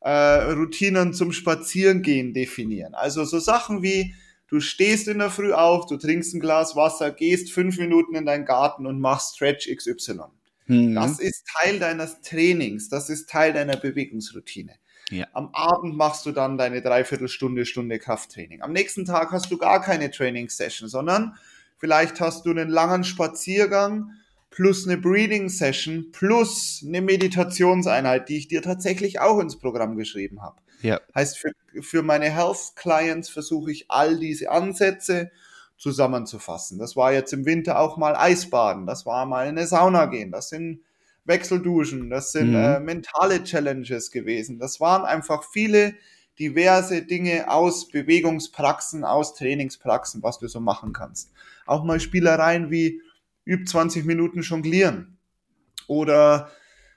äh, Routinen zum Spazierengehen definieren. Also so Sachen wie, du stehst in der Früh auf, du trinkst ein Glas Wasser, gehst fünf Minuten in deinen Garten und machst Stretch XY. Mhm. Das ist Teil deines Trainings, das ist Teil deiner Bewegungsroutine. Ja. Am Abend machst du dann deine Dreiviertelstunde, Stunde Krafttraining. Am nächsten Tag hast du gar keine Training-Session, sondern vielleicht hast du einen langen Spaziergang plus eine Breathing Session plus eine Meditationseinheit, die ich dir tatsächlich auch ins Programm geschrieben habe. Ja. Heißt, für, für meine Health Clients versuche ich all diese Ansätze zusammenzufassen. Das war jetzt im Winter auch mal Eisbaden, das war mal in eine Sauna gehen, das sind Wechselduschen, das sind mhm. äh, mentale Challenges gewesen. Das waren einfach viele diverse Dinge aus Bewegungspraxen, aus Trainingspraxen, was du so machen kannst. Auch mal Spielereien wie üb 20 Minuten jonglieren oder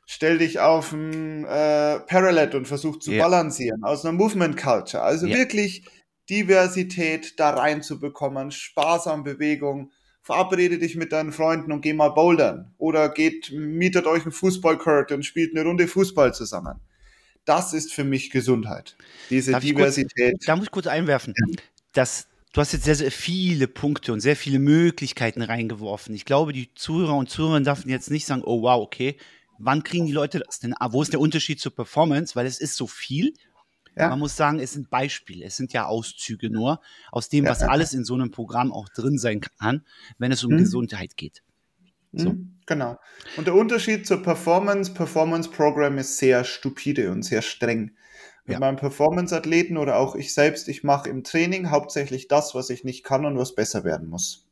stell dich auf ein äh, Parallel und versuch zu yeah. balancieren aus einer Movement Culture. Also yeah. wirklich Diversität da reinzubekommen, Spaß an Bewegung, verabrede dich mit deinen Freunden und geh mal bouldern. Oder geht, mietet euch einen Fußballcourt und spielt eine Runde Fußball zusammen. Das ist für mich Gesundheit. Diese Darf Diversität. Kurz, da muss ich kurz einwerfen. Das, du hast jetzt sehr, sehr viele Punkte und sehr viele Möglichkeiten reingeworfen. Ich glaube, die Zuhörer und Zuhörerinnen dürfen jetzt nicht sagen, oh wow, okay, wann kriegen die Leute das denn? Wo ist der Unterschied zur Performance? Weil es ist so viel ja. Man muss sagen, es sind Beispiele, es sind ja Auszüge nur aus dem, was ja. alles in so einem Programm auch drin sein kann, wenn es um hm. Gesundheit geht. So. Hm, genau. Und der Unterschied zur Performance, Performance Program ist sehr stupide und sehr streng. Mit ja. meinem Performance-Athleten oder auch ich selbst, ich mache im Training hauptsächlich das, was ich nicht kann und was besser werden muss.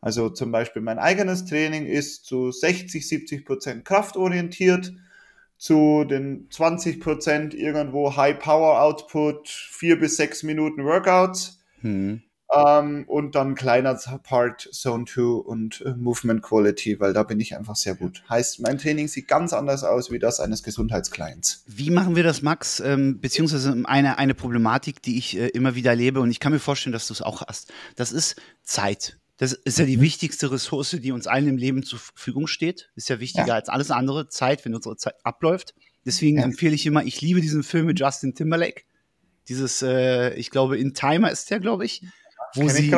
Also zum Beispiel mein eigenes Training ist zu 60, 70 Prozent kraftorientiert zu den 20 Prozent irgendwo High Power Output, vier bis sechs Minuten Workouts. Hm. Ähm, und dann kleiner Part Zone 2 und äh, Movement Quality, weil da bin ich einfach sehr gut. Heißt, mein Training sieht ganz anders aus wie das eines Gesundheitsclients. Wie machen wir das, Max? Ähm, beziehungsweise eine, eine Problematik, die ich äh, immer wieder erlebe und ich kann mir vorstellen, dass du es auch hast. Das ist Zeit. Das ist ja die mhm. wichtigste Ressource, die uns allen im Leben zur Verfügung steht. Ist ja wichtiger ja. als alles andere, Zeit, wenn unsere Zeit abläuft. Deswegen ja. empfehle ich immer, ich liebe diesen Film mit Justin Timberlake. Dieses, äh, ich glaube, In Timer ist der, glaube ich. Wo Kenn sie,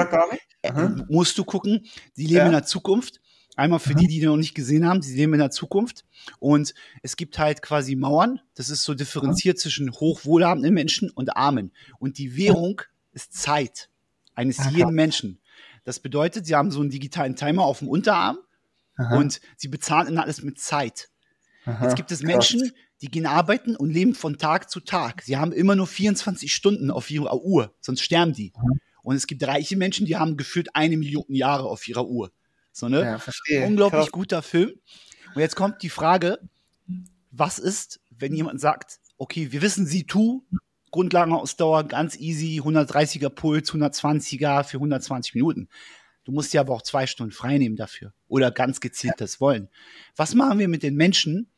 äh, musst du gucken, die leben ja. in der Zukunft. Einmal für mhm. die, die noch nicht gesehen haben, sie leben in der Zukunft. Und es gibt halt quasi Mauern. Das ist so differenziert mhm. zwischen hochwohlhabenden Menschen und Armen. Und die Währung ist Zeit eines Aha. jeden Menschen. Das bedeutet, sie haben so einen digitalen Timer auf dem Unterarm Aha. und sie bezahlen alles mit Zeit. Aha, Jetzt gibt es Menschen, krass. die gehen arbeiten und leben von Tag zu Tag. Sie haben immer nur 24 Stunden auf ihrer Uhr, sonst sterben die. Aha. Und es gibt reiche Menschen, die haben gefühlt eine Million Jahre auf ihrer Uhr. So, ne? Ja, verstehe. Unglaublich krass. guter Film. Und jetzt kommt die Frage, was ist, wenn jemand sagt, okay, wir wissen, sie tu Grundlagenausdauer, ganz easy, 130er Puls, 120er für 120 Minuten. Du musst dir aber auch zwei Stunden freinehmen dafür oder ganz gezielt das wollen. Was machen wir mit den Menschen,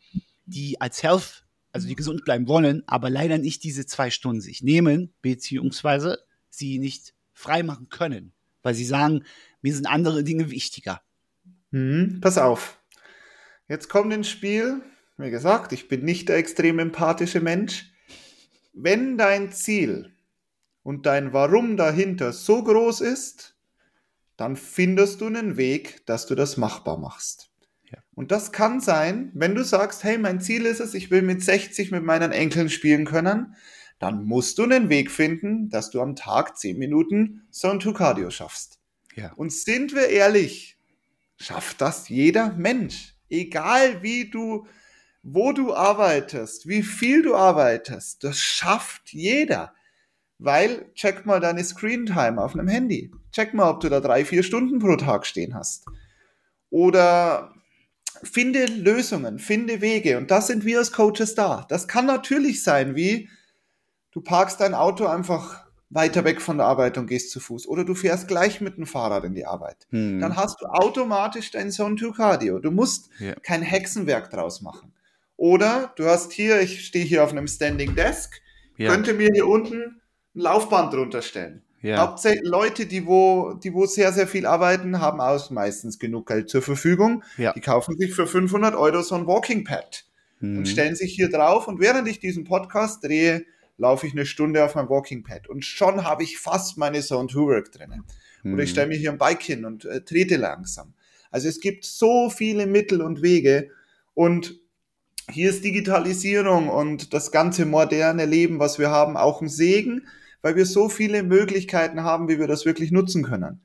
die als Health, also die gesund bleiben wollen, aber leider nicht diese zwei Stunden sich nehmen, beziehungsweise sie nicht frei machen können, weil sie sagen, mir sind andere Dinge wichtiger. Mhm, pass auf. Jetzt kommt ins Spiel, wie gesagt, ich bin nicht der extrem empathische Mensch wenn dein Ziel und dein Warum dahinter so groß ist, dann findest du einen Weg, dass du das machbar machst. Ja. Und das kann sein, wenn du sagst, hey, mein Ziel ist es, ich will mit 60 mit meinen Enkeln spielen können, dann musst du einen Weg finden, dass du am Tag 10 Minuten Zone 2 Cardio schaffst. Ja. Und sind wir ehrlich, schafft das jeder Mensch. Egal wie du wo du arbeitest, wie viel du arbeitest, das schafft jeder. Weil, check mal deine Screen Time auf einem Handy. Check mal, ob du da drei, vier Stunden pro Tag stehen hast. Oder finde Lösungen, finde Wege. Und da sind wir als Coaches da. Das kann natürlich sein, wie du parkst dein Auto einfach weiter weg von der Arbeit und gehst zu Fuß. Oder du fährst gleich mit dem Fahrrad in die Arbeit. Hm. Dann hast du automatisch dein Zone 2 Cardio. Du musst ja. kein Hexenwerk draus machen. Oder du hast hier, ich stehe hier auf einem Standing Desk, ja. könnte mir hier unten ein Laufband drunter stellen. Ja. Hauptsächlich Leute, die wo, die wo sehr, sehr viel arbeiten, haben auch meistens genug Geld zur Verfügung. Ja. Die kaufen sich für 500 Euro so ein Walking Pad mhm. und stellen sich hier drauf. Und während ich diesen Podcast drehe, laufe ich eine Stunde auf meinem Walking Pad. Und schon habe ich fast meine Zone 2 Work drinnen. Mhm. Oder ich stelle mir hier ein Bike hin und äh, trete langsam. Also es gibt so viele Mittel und Wege. Und hier ist Digitalisierung und das ganze moderne Leben, was wir haben, auch ein Segen weil wir so viele Möglichkeiten haben, wie wir das wirklich nutzen können.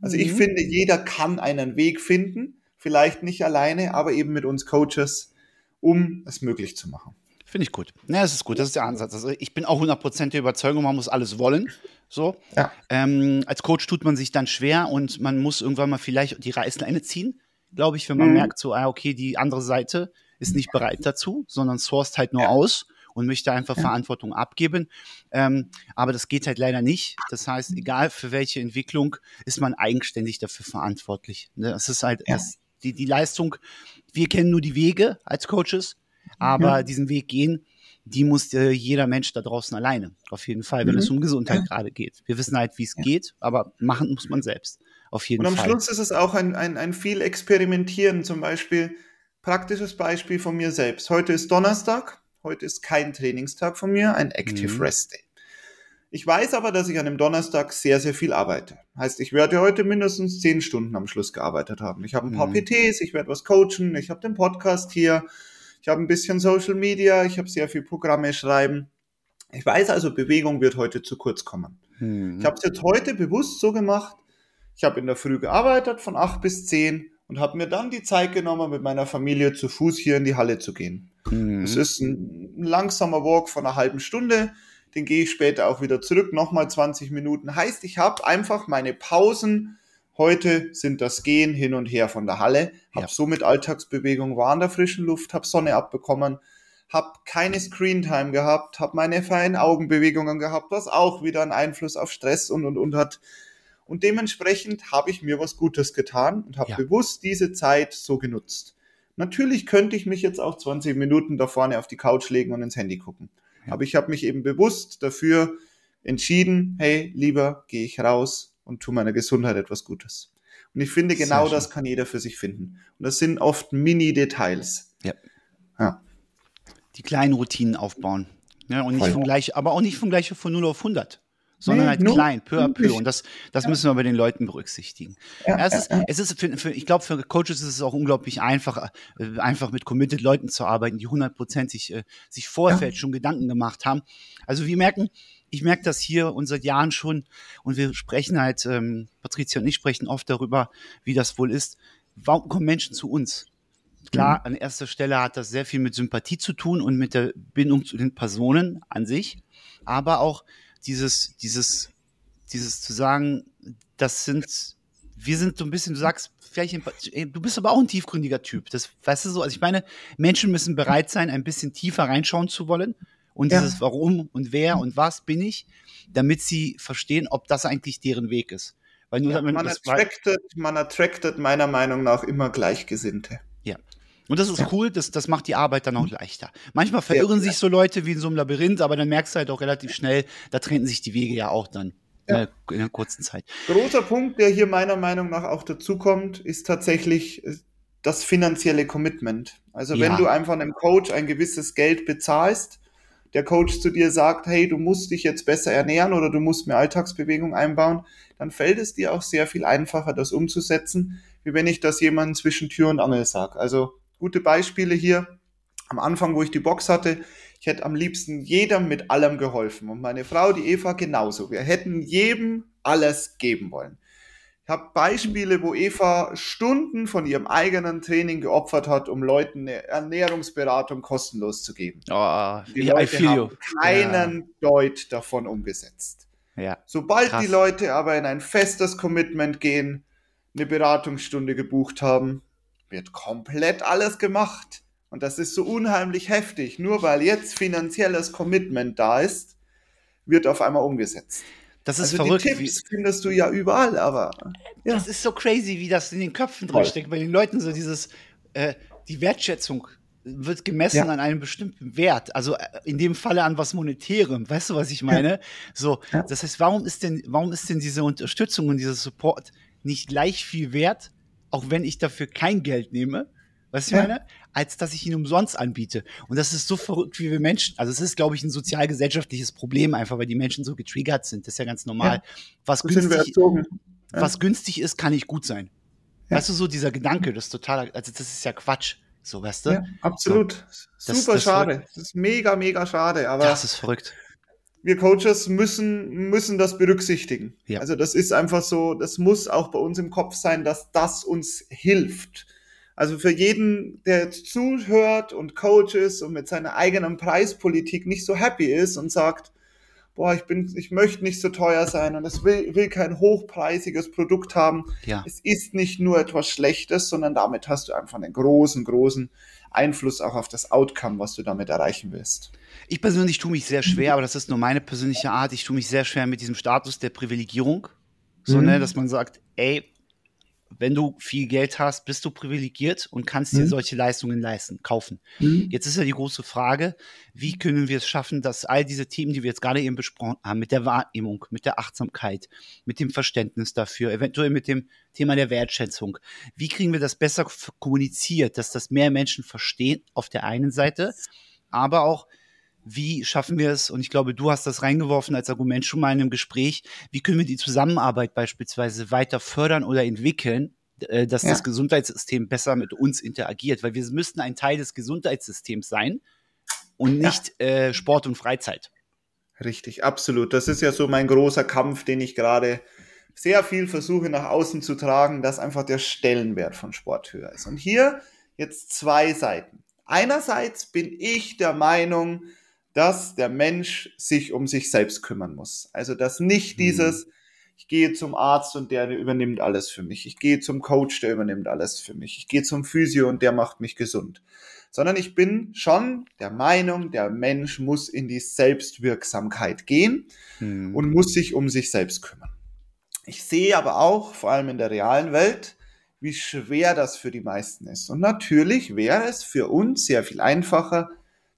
Also mhm. ich finde, jeder kann einen Weg finden, vielleicht nicht alleine, aber eben mit uns Coaches, um es möglich zu machen. Finde ich gut. Ja, das ist gut, das ist der Ansatz. Also ich bin auch 100% der Überzeugung, man muss alles wollen. So. Ja. Ähm, als Coach tut man sich dann schwer und man muss irgendwann mal vielleicht die Reißleine ziehen, glaube ich, wenn man mhm. merkt, so, ah, okay, die andere Seite ist nicht bereit dazu, sondern sourced halt nur aus und möchte einfach. Verantwortung abgeben. Ähm, aber das geht halt leider nicht. Das heißt, egal für welche Entwicklung, ist man eigenständig dafür verantwortlich. Ne? Das ist halt erst die, die Leistung. Wir kennen nur die Wege als Coaches, aber ja. diesen Weg gehen, die muss äh, jeder Mensch da draußen alleine. Auf jeden Fall, wenn mhm. es um Gesundheit ja. gerade geht. Wir wissen halt, wie es ja. geht, aber machen muss man selbst. Auf jeden Fall. Und am Fall. Schluss ist es auch ein, ein, ein viel Experimentieren. Zum Beispiel, praktisches Beispiel von mir selbst. Heute ist Donnerstag. Heute ist kein Trainingstag von mir, ein Active mhm. Rest Day. Ich weiß aber, dass ich an dem Donnerstag sehr, sehr viel arbeite. Heißt, ich werde heute mindestens zehn Stunden am Schluss gearbeitet haben. Ich habe ein paar mhm. PTs, ich werde was coachen, ich habe den Podcast hier, ich habe ein bisschen Social Media, ich habe sehr viel Programme schreiben. Ich weiß also, Bewegung wird heute zu kurz kommen. Mhm. Ich habe es jetzt heute bewusst so gemacht. Ich habe in der Früh gearbeitet von acht bis zehn und habe mir dann die Zeit genommen, mit meiner Familie zu Fuß hier in die Halle zu gehen. Mhm. Es ist ein, ein langsamer Walk von einer halben Stunde. Den gehe ich später auch wieder zurück, nochmal 20 Minuten. Heißt, ich habe einfach meine Pausen. Heute sind das Gehen hin und her von der Halle. Habe ja. somit Alltagsbewegung, war in der frischen Luft, habe Sonne abbekommen, habe keine Screentime gehabt, habe meine feinen Augenbewegungen gehabt, was auch wieder einen Einfluss auf Stress und und und hat. Und dementsprechend habe ich mir was Gutes getan und habe ja. bewusst diese Zeit so genutzt. Natürlich könnte ich mich jetzt auch 20 Minuten da vorne auf die Couch legen und ins Handy gucken. Ja. Aber ich habe mich eben bewusst dafür entschieden, hey, lieber gehe ich raus und tu meiner Gesundheit etwas Gutes. Und ich finde, genau das kann jeder für sich finden. Und das sind oft Mini-Details. Ja. ja. Die kleinen Routinen aufbauen. Ja, und nicht von gleich, aber auch nicht von gleich von 0 auf 100 sondern nee, halt klein, peu à peu. Und das, das ja. müssen wir bei den Leuten berücksichtigen. Ja, es ist, es ist für, für, ich glaube, für Coaches ist es auch unglaublich einfach, äh, einfach mit committed Leuten zu arbeiten, die 100% sich, äh, sich vorfeld schon Gedanken gemacht haben. Also wir merken, ich merke das hier und seit Jahren schon und wir sprechen halt, ähm, Patricia und ich sprechen oft darüber, wie das wohl ist. Warum kommen Menschen zu uns? Klar, mhm. an erster Stelle hat das sehr viel mit Sympathie zu tun und mit der Bindung zu den Personen an sich, aber auch dieses, dieses, dieses zu sagen, das sind, wir sind so ein bisschen, du sagst, vielleicht, du bist aber auch ein tiefgründiger Typ. Das, weißt du so, also ich meine, Menschen müssen bereit sein, ein bisschen tiefer reinschauen zu wollen. Und ja. dieses Warum und wer und was bin ich, damit sie verstehen, ob das eigentlich deren Weg ist. Weil nur ja, man, attracted, man attracted meiner Meinung nach immer Gleichgesinnte. Und das ist ja. cool, das, das macht die Arbeit dann auch leichter. Manchmal verirren ja. sich so Leute wie in so einem Labyrinth, aber dann merkst du halt auch relativ schnell, da treten sich die Wege ja auch dann ja. in, einer, in einer kurzen Zeit. Großer Punkt, der hier meiner Meinung nach auch dazukommt, ist tatsächlich äh, das finanzielle Commitment. Also wenn du einfach einem Coach ein gewisses Geld bezahlst, der Coach zu dir sagt, hey, du musst dich jetzt besser ernähren oder du musst mehr Alltagsbewegung einbauen, dann fällt es dir auch sehr viel einfacher, das umzusetzen, wie wenn ich das jemandem zwischen Tür und Angel sage. Also gute Beispiele hier. Am Anfang, wo ich die Box hatte, ich hätte am liebsten jedem mit allem geholfen. Und meine Frau, die Eva, genauso. Wir hätten jedem alles geben wollen. Ich habe Beispiele, wo Eva Stunden von ihrem eigenen Training geopfert hat, um Leuten eine Ernährungsberatung kostenlos zu geben. Oh, die Leute haben keinen ja. Deut davon umgesetzt. Ja, Sobald krass. die Leute aber in ein festes Commitment gehen, eine Beratungsstunde gebucht haben, wird komplett alles gemacht. Und das ist so unheimlich heftig. Nur weil jetzt finanzielles Commitment da ist, wird auf einmal umgesetzt. Das ist also verrückt. Die Tipps findest du ja überall, aber. Ja. Das ist so crazy, wie das in den Köpfen drin steckt, bei den Leuten so dieses, äh, die Wertschätzung wird gemessen ja. an einem bestimmten Wert, also äh, in dem Falle an was Monetärem. Weißt du, was ich meine? Ja. So, ja. das heißt, warum ist denn, warum ist denn diese Unterstützung und dieser Support nicht gleich viel wert, auch wenn ich dafür kein Geld nehme? Weißt du, ich meine? Als dass ich ihn umsonst anbiete. Und das ist so verrückt, wie wir Menschen, also es ist, glaube ich, ein sozialgesellschaftliches Problem einfach, weil die Menschen so getriggert sind. Das ist ja ganz normal. Was, günstig, was günstig ist, kann nicht gut sein. Weißt du, so dieser Gedanke, das ist total, also das ist ja Quatsch. So, weißt du? Ja, absolut. So, Super das, schade. Das ist mega, mega schade. Aber das ist verrückt. Wir Coaches müssen, müssen das berücksichtigen. Ja. Also das ist einfach so, das muss auch bei uns im Kopf sein, dass das uns hilft. Also für jeden, der jetzt zuhört und Coach ist und mit seiner eigenen Preispolitik nicht so happy ist und sagt, boah, ich bin, ich möchte nicht so teuer sein und es will, will kein hochpreisiges Produkt haben. Ja. Es ist nicht nur etwas Schlechtes, sondern damit hast du einfach einen großen, großen Einfluss auch auf das Outcome, was du damit erreichen willst. Ich persönlich tue mich sehr schwer, aber das ist nur meine persönliche Art. Ich tue mich sehr schwer mit diesem Status der Privilegierung. So, mhm. ne, dass man sagt, ey, wenn du viel Geld hast, bist du privilegiert und kannst dir mhm. solche Leistungen leisten, kaufen. Mhm. Jetzt ist ja die große Frage, wie können wir es schaffen, dass all diese Themen, die wir jetzt gerade eben besprochen haben, mit der Wahrnehmung, mit der Achtsamkeit, mit dem Verständnis dafür, eventuell mit dem Thema der Wertschätzung, wie kriegen wir das besser kommuniziert, dass das mehr Menschen verstehen auf der einen Seite, aber auch wie schaffen wir es, und ich glaube, du hast das reingeworfen als Argument schon mal in einem Gespräch, wie können wir die Zusammenarbeit beispielsweise weiter fördern oder entwickeln, äh, dass ja. das Gesundheitssystem besser mit uns interagiert, weil wir müssten ein Teil des Gesundheitssystems sein und nicht ja. äh, Sport und Freizeit. Richtig, absolut. Das ist ja so mein großer Kampf, den ich gerade sehr viel versuche nach außen zu tragen, dass einfach der Stellenwert von Sport höher ist. Und hier jetzt zwei Seiten. Einerseits bin ich der Meinung, dass der Mensch sich um sich selbst kümmern muss. Also dass nicht mhm. dieses, ich gehe zum Arzt und der übernimmt alles für mich. Ich gehe zum Coach, der übernimmt alles für mich. Ich gehe zum Physio und der macht mich gesund. Sondern ich bin schon der Meinung, der Mensch muss in die Selbstwirksamkeit gehen mhm. und muss sich um sich selbst kümmern. Ich sehe aber auch, vor allem in der realen Welt, wie schwer das für die meisten ist. Und natürlich wäre es für uns sehr viel einfacher,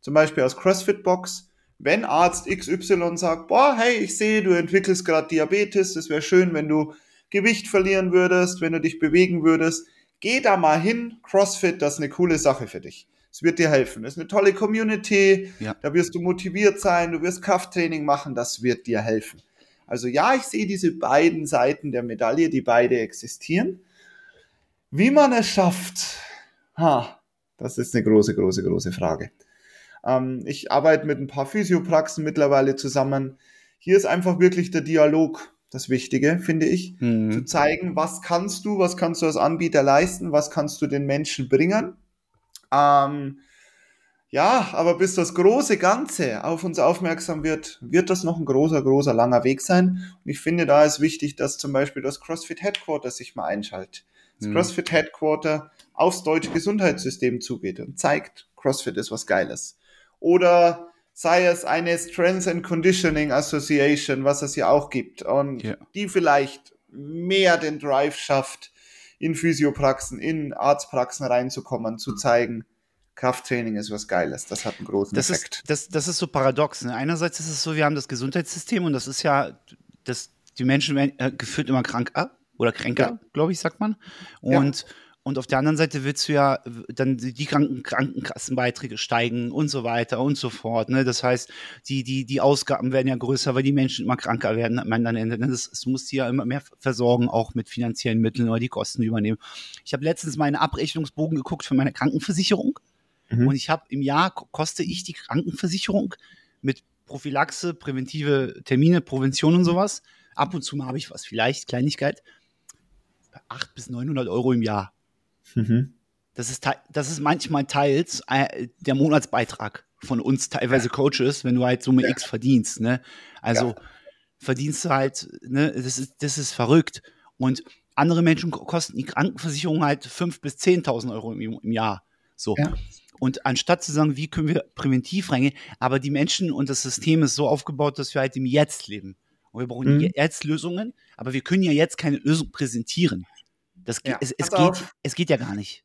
zum Beispiel aus CrossFit Box, wenn Arzt XY sagt, boah, hey, ich sehe, du entwickelst gerade Diabetes, es wäre schön, wenn du Gewicht verlieren würdest, wenn du dich bewegen würdest, geh da mal hin, CrossFit, das ist eine coole Sache für dich. Es wird dir helfen. Das ist eine tolle Community, ja. da wirst du motiviert sein, du wirst Krafttraining machen, das wird dir helfen. Also ja, ich sehe diese beiden Seiten der Medaille, die beide existieren. Wie man es schafft, ha, das ist eine große, große, große Frage. Ähm, ich arbeite mit ein paar Physiopraxen mittlerweile zusammen. Hier ist einfach wirklich der Dialog das Wichtige, finde ich. Mhm. Zu zeigen, was kannst du, was kannst du als Anbieter leisten, was kannst du den Menschen bringen. Ähm, ja, aber bis das große Ganze auf uns aufmerksam wird, wird das noch ein großer, großer, langer Weg sein. Und ich finde, da ist wichtig, dass zum Beispiel das CrossFit Headquarter sich mal einschaltet. Das mhm. CrossFit Headquarter aufs deutsche Gesundheitssystem zugeht und zeigt, CrossFit ist was Geiles oder sei es eine Strength and Conditioning Association, was es ja auch gibt und ja. die vielleicht mehr den Drive schafft, in Physiopraxen, in Arztpraxen reinzukommen, zu zeigen, Krafttraining ist was Geiles. Das hat einen großen das Effekt. Ist, das, das ist so paradox. Ne? Einerseits ist es so, wir haben das Gesundheitssystem und das ist ja, das, die Menschen werden äh, gefühlt immer kranker oder kränker, ja. glaube ich, sagt man. Und ja und auf der anderen Seite willst du ja dann die Kranken Krankenkassenbeiträge steigen und so weiter und so fort. Ne? Das heißt, die, die, die Ausgaben werden ja größer, weil die Menschen immer kranker werden am Ende. Ne? Das, das muss die ja immer mehr versorgen, auch mit finanziellen Mitteln oder die Kosten übernehmen. Ich habe letztens meine Abrechnungsbogen geguckt für meine Krankenversicherung. Mhm. Und ich habe im Jahr koste ich die Krankenversicherung mit Prophylaxe, präventive Termine, Prävention und sowas. Ab und zu mal habe ich was, vielleicht Kleinigkeit. 800 bis 900 Euro im Jahr. Mhm. Das, ist, das ist manchmal teils äh, der Monatsbeitrag von uns, teilweise Coaches, wenn du halt Summe ja. X verdienst. Ne? Also ja. verdienst du halt, ne? das, ist, das ist verrückt. Und andere Menschen kosten die Krankenversicherung halt 5.000 bis 10.000 Euro im, im, Jahr. So. Ja. Und anstatt zu sagen, wie können wir präventiv reingehen, aber die Menschen und das System ist so aufgebaut, dass wir halt im Jetzt leben. Und wir brauchen mhm. jetzt Lösungen, aber wir können ja jetzt keine Lösung präsentieren. Das, ja, es, es, geht, es geht ja gar nicht.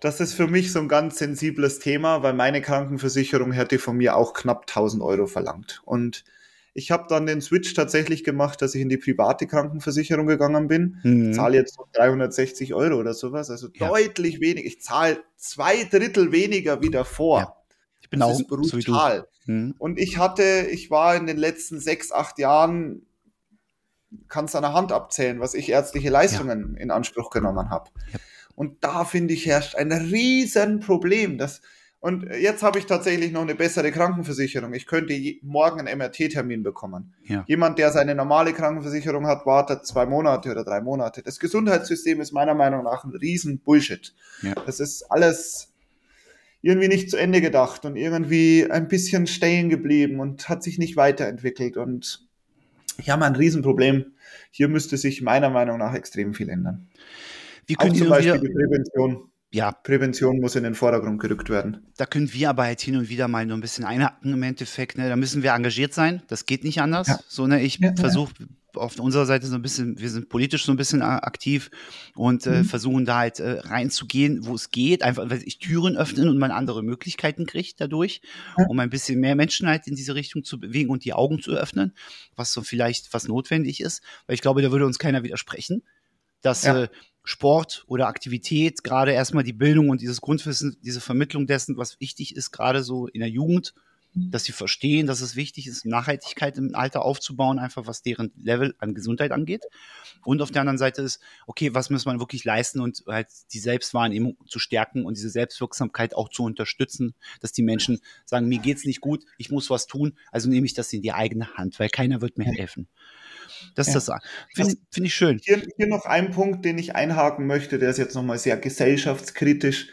das ist für mich so ein ganz sensibles Thema, weil meine Krankenversicherung hätte von mir auch knapp 1000 Euro verlangt. Und ich habe dann den Switch tatsächlich gemacht, dass ich in die private Krankenversicherung gegangen bin. Mhm. Zahle jetzt 360 Euro oder sowas, also ja. deutlich weniger. Ich zahle zwei Drittel weniger wie davor. Ja. Ich bin das auch ist brutal. So mhm. Und ich hatte, ich war in den letzten sechs, acht Jahren, kannst an der Hand abzählen, was ich ärztliche Leistungen ja. in Anspruch genommen habe. Und da finde ich herrscht ein Riesenproblem. Das, und jetzt habe ich tatsächlich noch eine bessere Krankenversicherung. Ich könnte morgen einen MRT-Termin bekommen. Ja. Jemand, der seine normale Krankenversicherung hat, wartet zwei Monate oder drei Monate. Das Gesundheitssystem ist meiner Meinung nach ein riesen Bullshit. Ja. Das ist alles irgendwie nicht zu Ende gedacht und irgendwie ein bisschen stehen geblieben und hat sich nicht weiterentwickelt. Und hier haben wir ein Riesenproblem. Hier müsste sich meiner Meinung nach extrem viel ändern. Wie können Auch zum Beispiel die Prävention ja. Prävention muss in den Vordergrund gerückt werden. Da können wir aber halt hin und wieder mal nur ein bisschen einhaken im Endeffekt. Ne? Da müssen wir engagiert sein. Das geht nicht anders. Ja. So, ne? Ich ja, versuche auf unserer Seite so ein bisschen, wir sind politisch so ein bisschen aktiv und äh, mhm. versuchen da halt äh, reinzugehen, wo es geht. Einfach, weil ich Türen öffnen und man andere Möglichkeiten kriegt dadurch, um ein bisschen mehr Menschen halt in diese Richtung zu bewegen und die Augen zu öffnen, was so vielleicht was notwendig ist. Weil ich glaube, da würde uns keiner widersprechen dass ja. äh, Sport oder Aktivität, gerade erstmal die Bildung und dieses Grundwissen, diese Vermittlung dessen, was wichtig ist, gerade so in der Jugend, dass sie verstehen, dass es wichtig ist, Nachhaltigkeit im Alter aufzubauen, einfach was deren Level an Gesundheit angeht. Und auf der anderen Seite ist, okay, was muss man wirklich leisten und halt die Selbstwahrnehmung zu stärken und diese Selbstwirksamkeit auch zu unterstützen, dass die Menschen sagen, mir geht's nicht gut, ich muss was tun, also nehme ich das in die eigene Hand, weil keiner wird mir helfen. Das ist ja. das. Finde find ich schön. Hier, hier noch ein Punkt, den ich einhaken möchte, der ist jetzt nochmal sehr gesellschaftskritisch.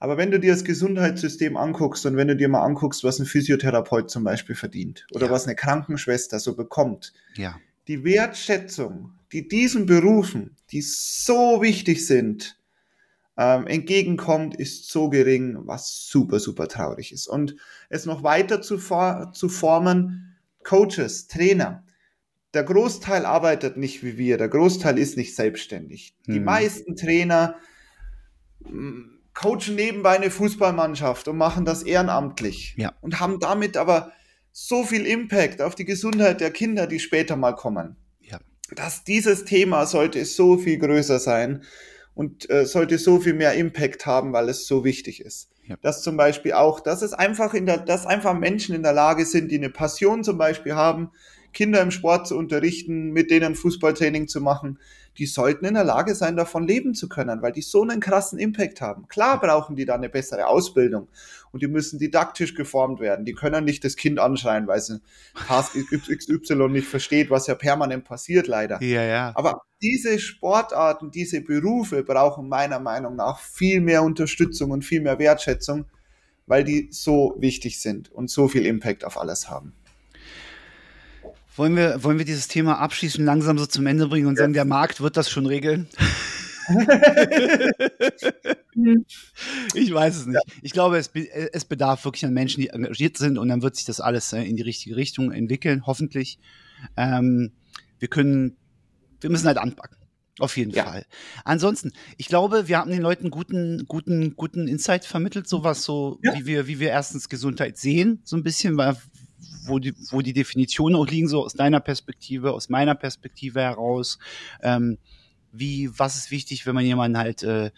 Aber wenn du dir das Gesundheitssystem anguckst und wenn du dir mal anguckst, was ein Physiotherapeut zum Beispiel verdient oder ja. was eine Krankenschwester so bekommt, ja. die Wertschätzung, die diesen Berufen, die so wichtig sind, ähm, entgegenkommt, ist so gering, was super, super traurig ist. Und es noch weiter zu, zu formen, Coaches, Trainer, der Großteil arbeitet nicht wie wir, der Großteil ist nicht selbstständig. Die hm. meisten Trainer coachen nebenbei eine Fußballmannschaft und machen das ehrenamtlich ja. und haben damit aber so viel Impact auf die Gesundheit der Kinder, die später mal kommen. Ja. Dass dieses Thema sollte so viel größer sein und äh, sollte so viel mehr Impact haben, weil es so wichtig ist. Ja. Dass zum Beispiel auch, dass es einfach in der, dass einfach Menschen in der Lage sind, die eine Passion zum Beispiel haben, Kinder im Sport zu unterrichten, mit denen Fußballtraining zu machen, die sollten in der Lage sein, davon leben zu können, weil die so einen krassen Impact haben. Klar brauchen die da eine bessere Ausbildung und die müssen didaktisch geformt werden. Die können nicht das Kind anschreien, weil sie Task XY nicht versteht, was ja permanent passiert, leider. Ja, ja. Aber diese Sportarten, diese Berufe brauchen meiner Meinung nach viel mehr Unterstützung und viel mehr Wertschätzung, weil die so wichtig sind und so viel Impact auf alles haben. Wollen wir, wollen wir dieses Thema abschließen, langsam so zum Ende bringen und ja. sagen, der Markt wird das schon regeln? ich weiß es nicht. Ich glaube, es, es, bedarf wirklich an Menschen, die engagiert sind und dann wird sich das alles äh, in die richtige Richtung entwickeln, hoffentlich. Ähm, wir können, wir müssen halt anpacken. Auf jeden ja. Fall. Ansonsten, ich glaube, wir haben den Leuten guten, guten, guten Insight vermittelt, sowas so, ja. wie wir, wie wir erstens Gesundheit sehen, so ein bisschen, weil wo die, wo die Definitionen auch liegen, so aus deiner Perspektive, aus meiner Perspektive heraus. Ähm, wie, was ist wichtig, wenn man jemanden halt äh,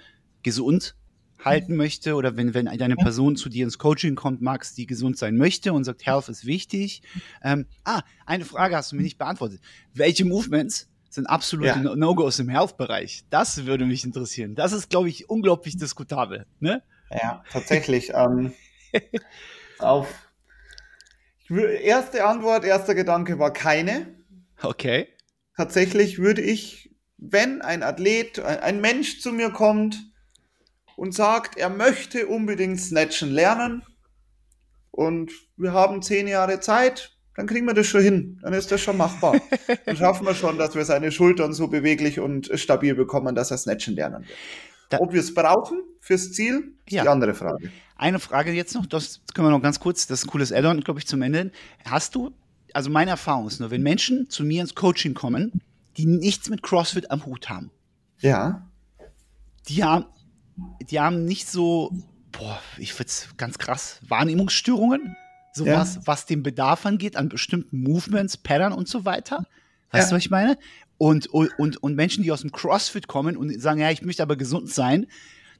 gesund halten möchte oder wenn, wenn eine Person zu dir ins Coaching kommt, Max, die gesund sein möchte und sagt, Health ist wichtig. Ähm, ah, eine Frage hast du mir nicht beantwortet. Welche Movements sind absolute ja. No-Gos im Health-Bereich? Das würde mich interessieren. Das ist, glaube ich, unglaublich diskutabel. Ne? Ja, tatsächlich. ähm, auf Erste Antwort, erster Gedanke war keine. Okay. Tatsächlich würde ich, wenn ein Athlet, ein Mensch zu mir kommt und sagt, er möchte unbedingt Snatchen lernen und wir haben zehn Jahre Zeit, dann kriegen wir das schon hin. Dann ist das schon machbar. dann schaffen wir schon, dass wir seine Schultern so beweglich und stabil bekommen, dass er Snatchen lernen wird. Da Ob wir es brauchen fürs Ziel, ist ja. die andere Frage. Eine Frage jetzt noch, das können wir noch ganz kurz, das ist ein cooles Add-on, glaube ich, zum Ende. Hast du, also meine Erfahrung ist nur, wenn Menschen zu mir ins Coaching kommen, die nichts mit CrossFit am Hut haben. Ja. Die haben, die haben nicht so, boah, ich finde es ganz krass, Wahrnehmungsstörungen, sowas, ja. was den Bedarf angeht an bestimmten Movements, Pattern und so weiter. Weißt ja. du, was ich meine? Und, und, und Menschen, die aus dem CrossFit kommen und sagen, ja, ich möchte aber gesund sein,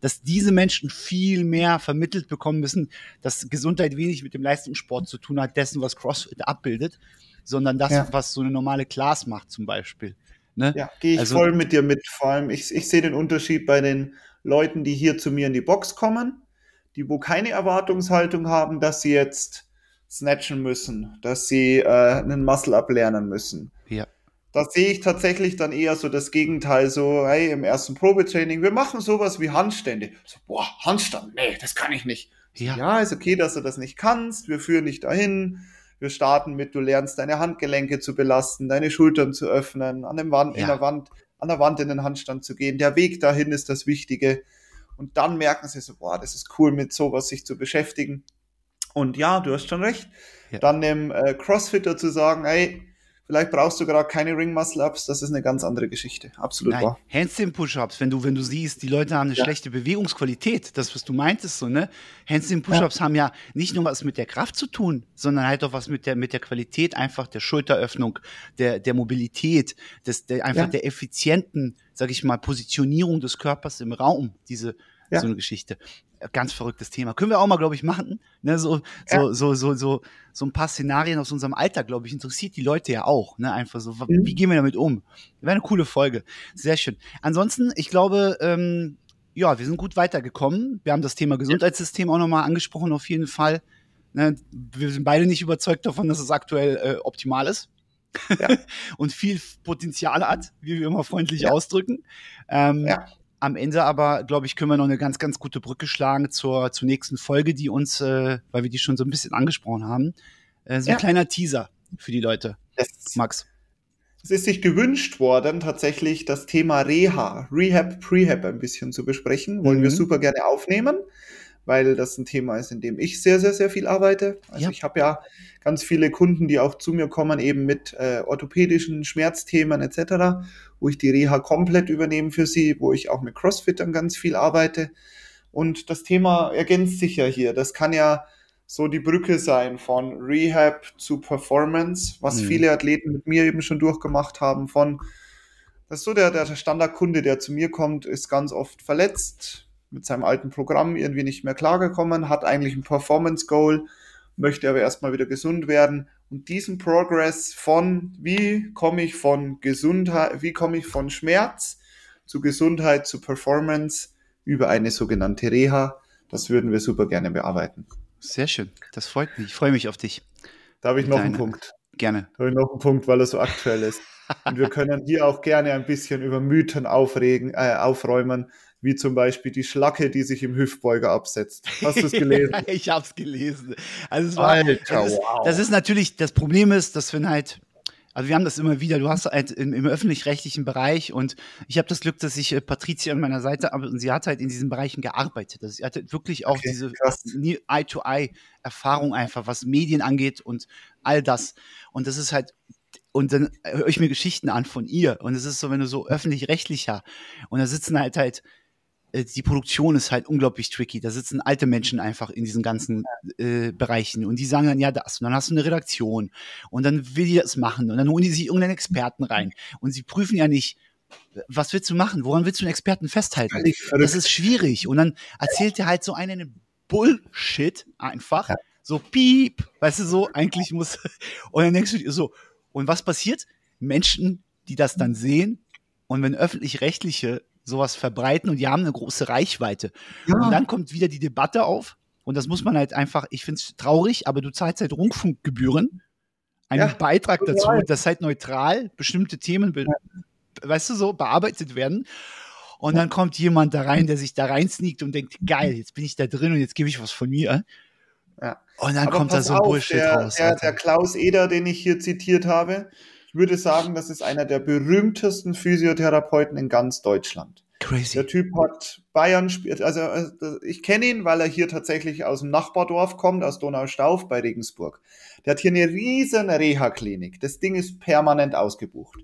dass diese Menschen viel mehr vermittelt bekommen müssen, dass Gesundheit wenig mit dem Leistungssport zu tun hat, dessen, was CrossFit abbildet, sondern das, ja. was so eine normale Class macht zum Beispiel. Ne? Ja, gehe ich also, voll mit dir mit. Vor allem, ich, ich sehe den Unterschied bei den Leuten, die hier zu mir in die Box kommen, die wo keine Erwartungshaltung haben, dass sie jetzt snatchen müssen, dass sie äh, einen Muscle-Up lernen müssen. Ja da sehe ich tatsächlich dann eher so das Gegenteil, so, hey, im ersten Probetraining, wir machen sowas wie Handstände. So, boah, Handstand, nee, das kann ich nicht. Ja. ja, ist okay, dass du das nicht kannst, wir führen dich dahin. Wir starten mit, du lernst deine Handgelenke zu belasten, deine Schultern zu öffnen, an, dem Wand, ja. in der Wand, an der Wand in den Handstand zu gehen. Der Weg dahin ist das Wichtige. Und dann merken sie so, boah, das ist cool, mit sowas sich zu beschäftigen. Und ja, du hast schon recht. Ja. Dann dem äh, Crossfitter zu sagen, hey, Vielleicht brauchst du gerade keine Ring Muscle Ups, das ist eine ganz andere Geschichte. Absolut Nein, wahr. Handstand Push-Ups, wenn du, wenn du siehst, die Leute haben eine ja. schlechte Bewegungsqualität, das, was du meintest, so, ne? Handstand Push-Ups ja. haben ja nicht nur was mit der Kraft zu tun, sondern halt auch was mit der, mit der Qualität einfach der Schulteröffnung, der, der Mobilität, des, der, einfach ja. der effizienten, sag ich mal, Positionierung des Körpers im Raum, diese, so eine Geschichte ganz verrücktes Thema. Können wir auch mal, glaube ich, machen. Ne, so, ja. so, so, so, so, so ein paar Szenarien aus unserem Alltag, glaube ich, interessiert die Leute ja auch. Ne? Einfach so, mhm. wie gehen wir damit um? Wäre eine coole Folge. Sehr schön. Ansonsten, ich glaube, ähm, ja, wir sind gut weitergekommen. Wir haben das Thema Gesundheitssystem auch nochmal angesprochen, auf jeden Fall. Ne? Wir sind beide nicht überzeugt davon, dass es aktuell äh, optimal ist. Ja. und viel Potenzial hat, wie wir immer freundlich ja. ausdrücken. Ähm, ja am Ende aber, glaube ich, können wir noch eine ganz, ganz gute Brücke schlagen zur, zur nächsten Folge, die uns, äh, weil wir die schon so ein bisschen angesprochen haben, äh, so ein ja. kleiner Teaser für die Leute. Es, Max. Es ist sich gewünscht worden, tatsächlich das Thema Reha, Rehab, Prehab ein bisschen zu besprechen. Wollen mhm. wir super gerne aufnehmen weil das ein Thema ist, in dem ich sehr, sehr, sehr viel arbeite. Also ja. ich habe ja ganz viele Kunden, die auch zu mir kommen, eben mit äh, orthopädischen Schmerzthemen etc., wo ich die Reha komplett übernehme für sie, wo ich auch mit Crossfittern ganz viel arbeite. Und das Thema ergänzt sich ja hier. Das kann ja so die Brücke sein von Rehab zu Performance, was mhm. viele Athleten mit mir eben schon durchgemacht haben von das ist so der, der Standardkunde, der zu mir kommt, ist ganz oft verletzt, mit seinem alten Programm irgendwie nicht mehr klargekommen, hat eigentlich ein Performance Goal, möchte aber erstmal wieder gesund werden. Und diesen Progress von, wie komme ich von Gesundheit, wie komme ich von Schmerz zu Gesundheit zu Performance über eine sogenannte Reha, das würden wir super gerne bearbeiten. Sehr schön, das freut mich. Ich freue mich auf dich. Da habe ich noch einen Punkt. Gerne. Da habe ich noch einen Punkt, weil er so aktuell ist. Und wir können hier auch gerne ein bisschen über Mythen aufregen, äh, aufräumen, wie zum Beispiel die Schlacke, die sich im Hüftbeuger absetzt. Hast du es gelesen? ich habe es gelesen. Also es war, Alter, das, ist, wow. das ist natürlich, das Problem ist, dass wenn halt also wir haben das immer wieder. Du hast halt im, im öffentlich-rechtlichen Bereich und ich habe das Glück, dass ich äh, Patricia an meiner Seite habe und sie hat halt in diesen Bereichen gearbeitet. Also sie hatte wirklich auch okay, diese Eye-to-Eye-Erfahrung einfach, was Medien angeht und all das. Und das ist halt und dann höre ich mir Geschichten an von ihr und es ist so, wenn du so öffentlich-rechtlicher und da sitzen halt halt die Produktion ist halt unglaublich tricky. Da sitzen alte Menschen einfach in diesen ganzen äh, Bereichen und die sagen dann ja das und dann hast du eine Redaktion und dann will die das machen und dann holen die sich irgendeinen Experten rein und sie prüfen ja nicht, was willst du machen? Woran willst du einen Experten festhalten? Das ist schwierig und dann erzählt er halt so einen Bullshit einfach. So piep, weißt du so, eigentlich muss und dann denkst du dir so und was passiert? Menschen, die das dann sehen und wenn öffentlich-rechtliche sowas verbreiten und die haben eine große Reichweite. Ja. Und dann kommt wieder die Debatte auf und das muss man halt einfach, ich finde es traurig, aber du zahlst halt Rundfunkgebühren, einen ja, Beitrag dazu, dass halt neutral bestimmte Themen, ja. weißt du, so bearbeitet werden. Und dann kommt jemand da rein, der sich da rein sneakt und denkt, geil, jetzt bin ich da drin und jetzt gebe ich was von mir. Ja. Und dann Aber kommt da so ein Bullshit der, raus. Der, der Klaus Eder, den ich hier zitiert habe, würde sagen, das ist einer der berühmtesten Physiotherapeuten in ganz Deutschland. Crazy. Der Typ hat Bayern spielt, also äh, ich kenne ihn, weil er hier tatsächlich aus dem Nachbardorf kommt, aus Donaustauf bei Regensburg. Der hat hier eine riesen Reha-Klinik. Das Ding ist permanent ausgebucht.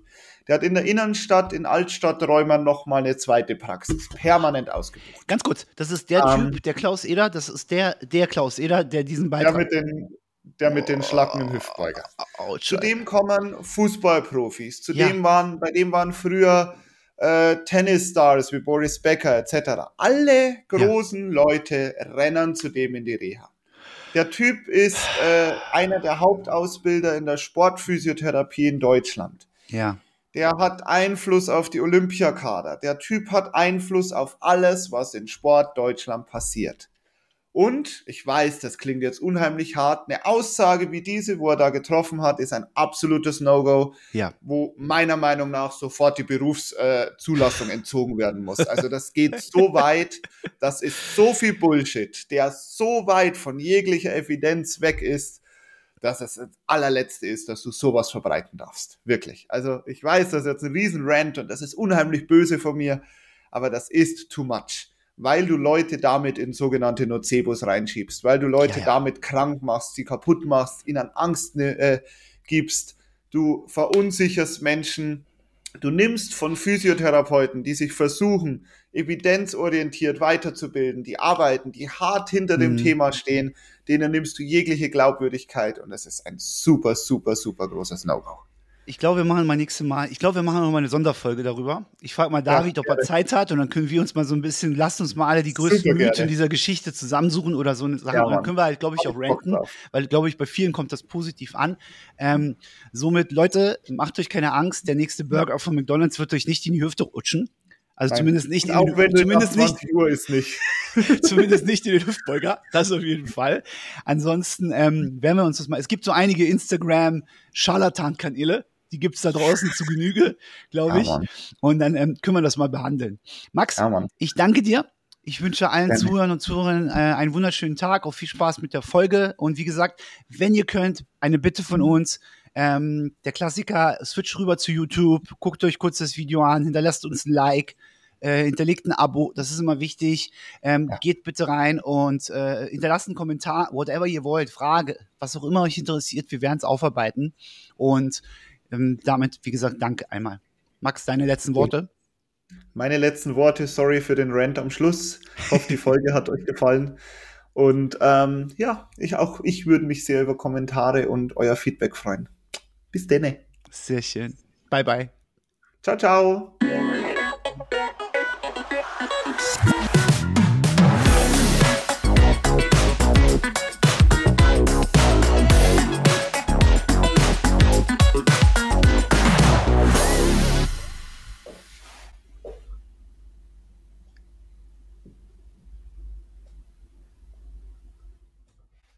Der hat in der Innenstadt, in Altstadträumen nochmal eine zweite Praxis. Permanent ausgebucht. Ganz kurz, das ist der ähm, Typ, der Klaus Eder, das ist der, der Klaus Eder, der diesen Beitrag... Der mit den, der mit den schlackenden Hüftbeuger. Oh, Zudem kommen Fußballprofis. Zudem ja. waren, bei dem waren früher äh, Tennisstars wie Boris Becker etc. Alle großen ja. Leute rennen zudem in die Reha. Der Typ ist äh, einer der Hauptausbilder in der Sportphysiotherapie in Deutschland. Ja. Der hat Einfluss auf die Olympiakader. Der Typ hat Einfluss auf alles, was in Sport Deutschland passiert. Und ich weiß, das klingt jetzt unheimlich hart. Eine Aussage wie diese, wo er da getroffen hat, ist ein absolutes No-Go, ja. wo meiner Meinung nach sofort die Berufszulassung äh, entzogen werden muss. Also das geht so weit, das ist so viel Bullshit, der so weit von jeglicher Evidenz weg ist, dass es das allerletzte ist, dass du sowas verbreiten darfst. Wirklich. Also ich weiß, das ist jetzt ein Riesen-Rant und das ist unheimlich böse von mir, aber das ist too much. Weil du Leute damit in sogenannte Nocebos reinschiebst, weil du Leute ja, ja. damit krank machst, sie kaputt machst, ihnen Angst ne, äh, gibst, du verunsicherst Menschen, du nimmst von Physiotherapeuten, die sich versuchen, evidenzorientiert weiterzubilden, die arbeiten, die hart hinter dem mhm. Thema stehen, denen nimmst du jegliche Glaubwürdigkeit und das ist ein super, super, super großes No-Go. Ich glaube, wir machen mal nächstes Mal, ich glaube, wir machen noch mal eine Sonderfolge darüber. Ich frage mal David, ja, ob er Zeit hat und dann können wir uns mal so ein bisschen, lasst uns mal alle die größten Mythen dieser Geschichte zusammensuchen oder so eine Sache. Ja, dann können wir halt, glaube ich, auch ranken, weil, glaube ich, bei vielen kommt das positiv an. Ähm, somit, Leute, macht euch keine Angst, der nächste Burger von McDonalds wird euch nicht in die Hüfte rutschen. Also Nein. zumindest nicht auch in, wenn zumindest nicht, Uhr ist nicht. zumindest nicht in den Hüftbeuger, das auf jeden Fall. Ansonsten ähm, werden wir uns das mal. Es gibt so einige Instagram Scharlatan-Kanäle, die gibt's da draußen zu Genüge, glaube ich. Ja, und dann ähm, können wir das mal behandeln. Max, ja, ich danke dir. Ich wünsche allen Gerne. Zuhörern und Zuhörern äh, einen wunderschönen Tag, auch viel Spaß mit der Folge. Und wie gesagt, wenn ihr könnt, eine Bitte von uns. Ähm, der Klassiker, switch rüber zu YouTube, guckt euch kurz das Video an, hinterlasst uns ein Like, äh, hinterlegt ein Abo, das ist immer wichtig. Ähm, ja. Geht bitte rein und äh, hinterlasst einen Kommentar, whatever ihr wollt, Frage, was auch immer euch interessiert, wir werden es aufarbeiten. Und ähm, damit, wie gesagt, danke einmal. Max, deine letzten Worte? Meine letzten Worte, sorry für den Rant am Schluss. Ich hoffe, die Folge hat euch gefallen. Und ähm, ja, ich auch, ich würde mich sehr über Kommentare und euer Feedback freuen. Bis denne. Sehr schön. Bye, bye. Ciao, ciao.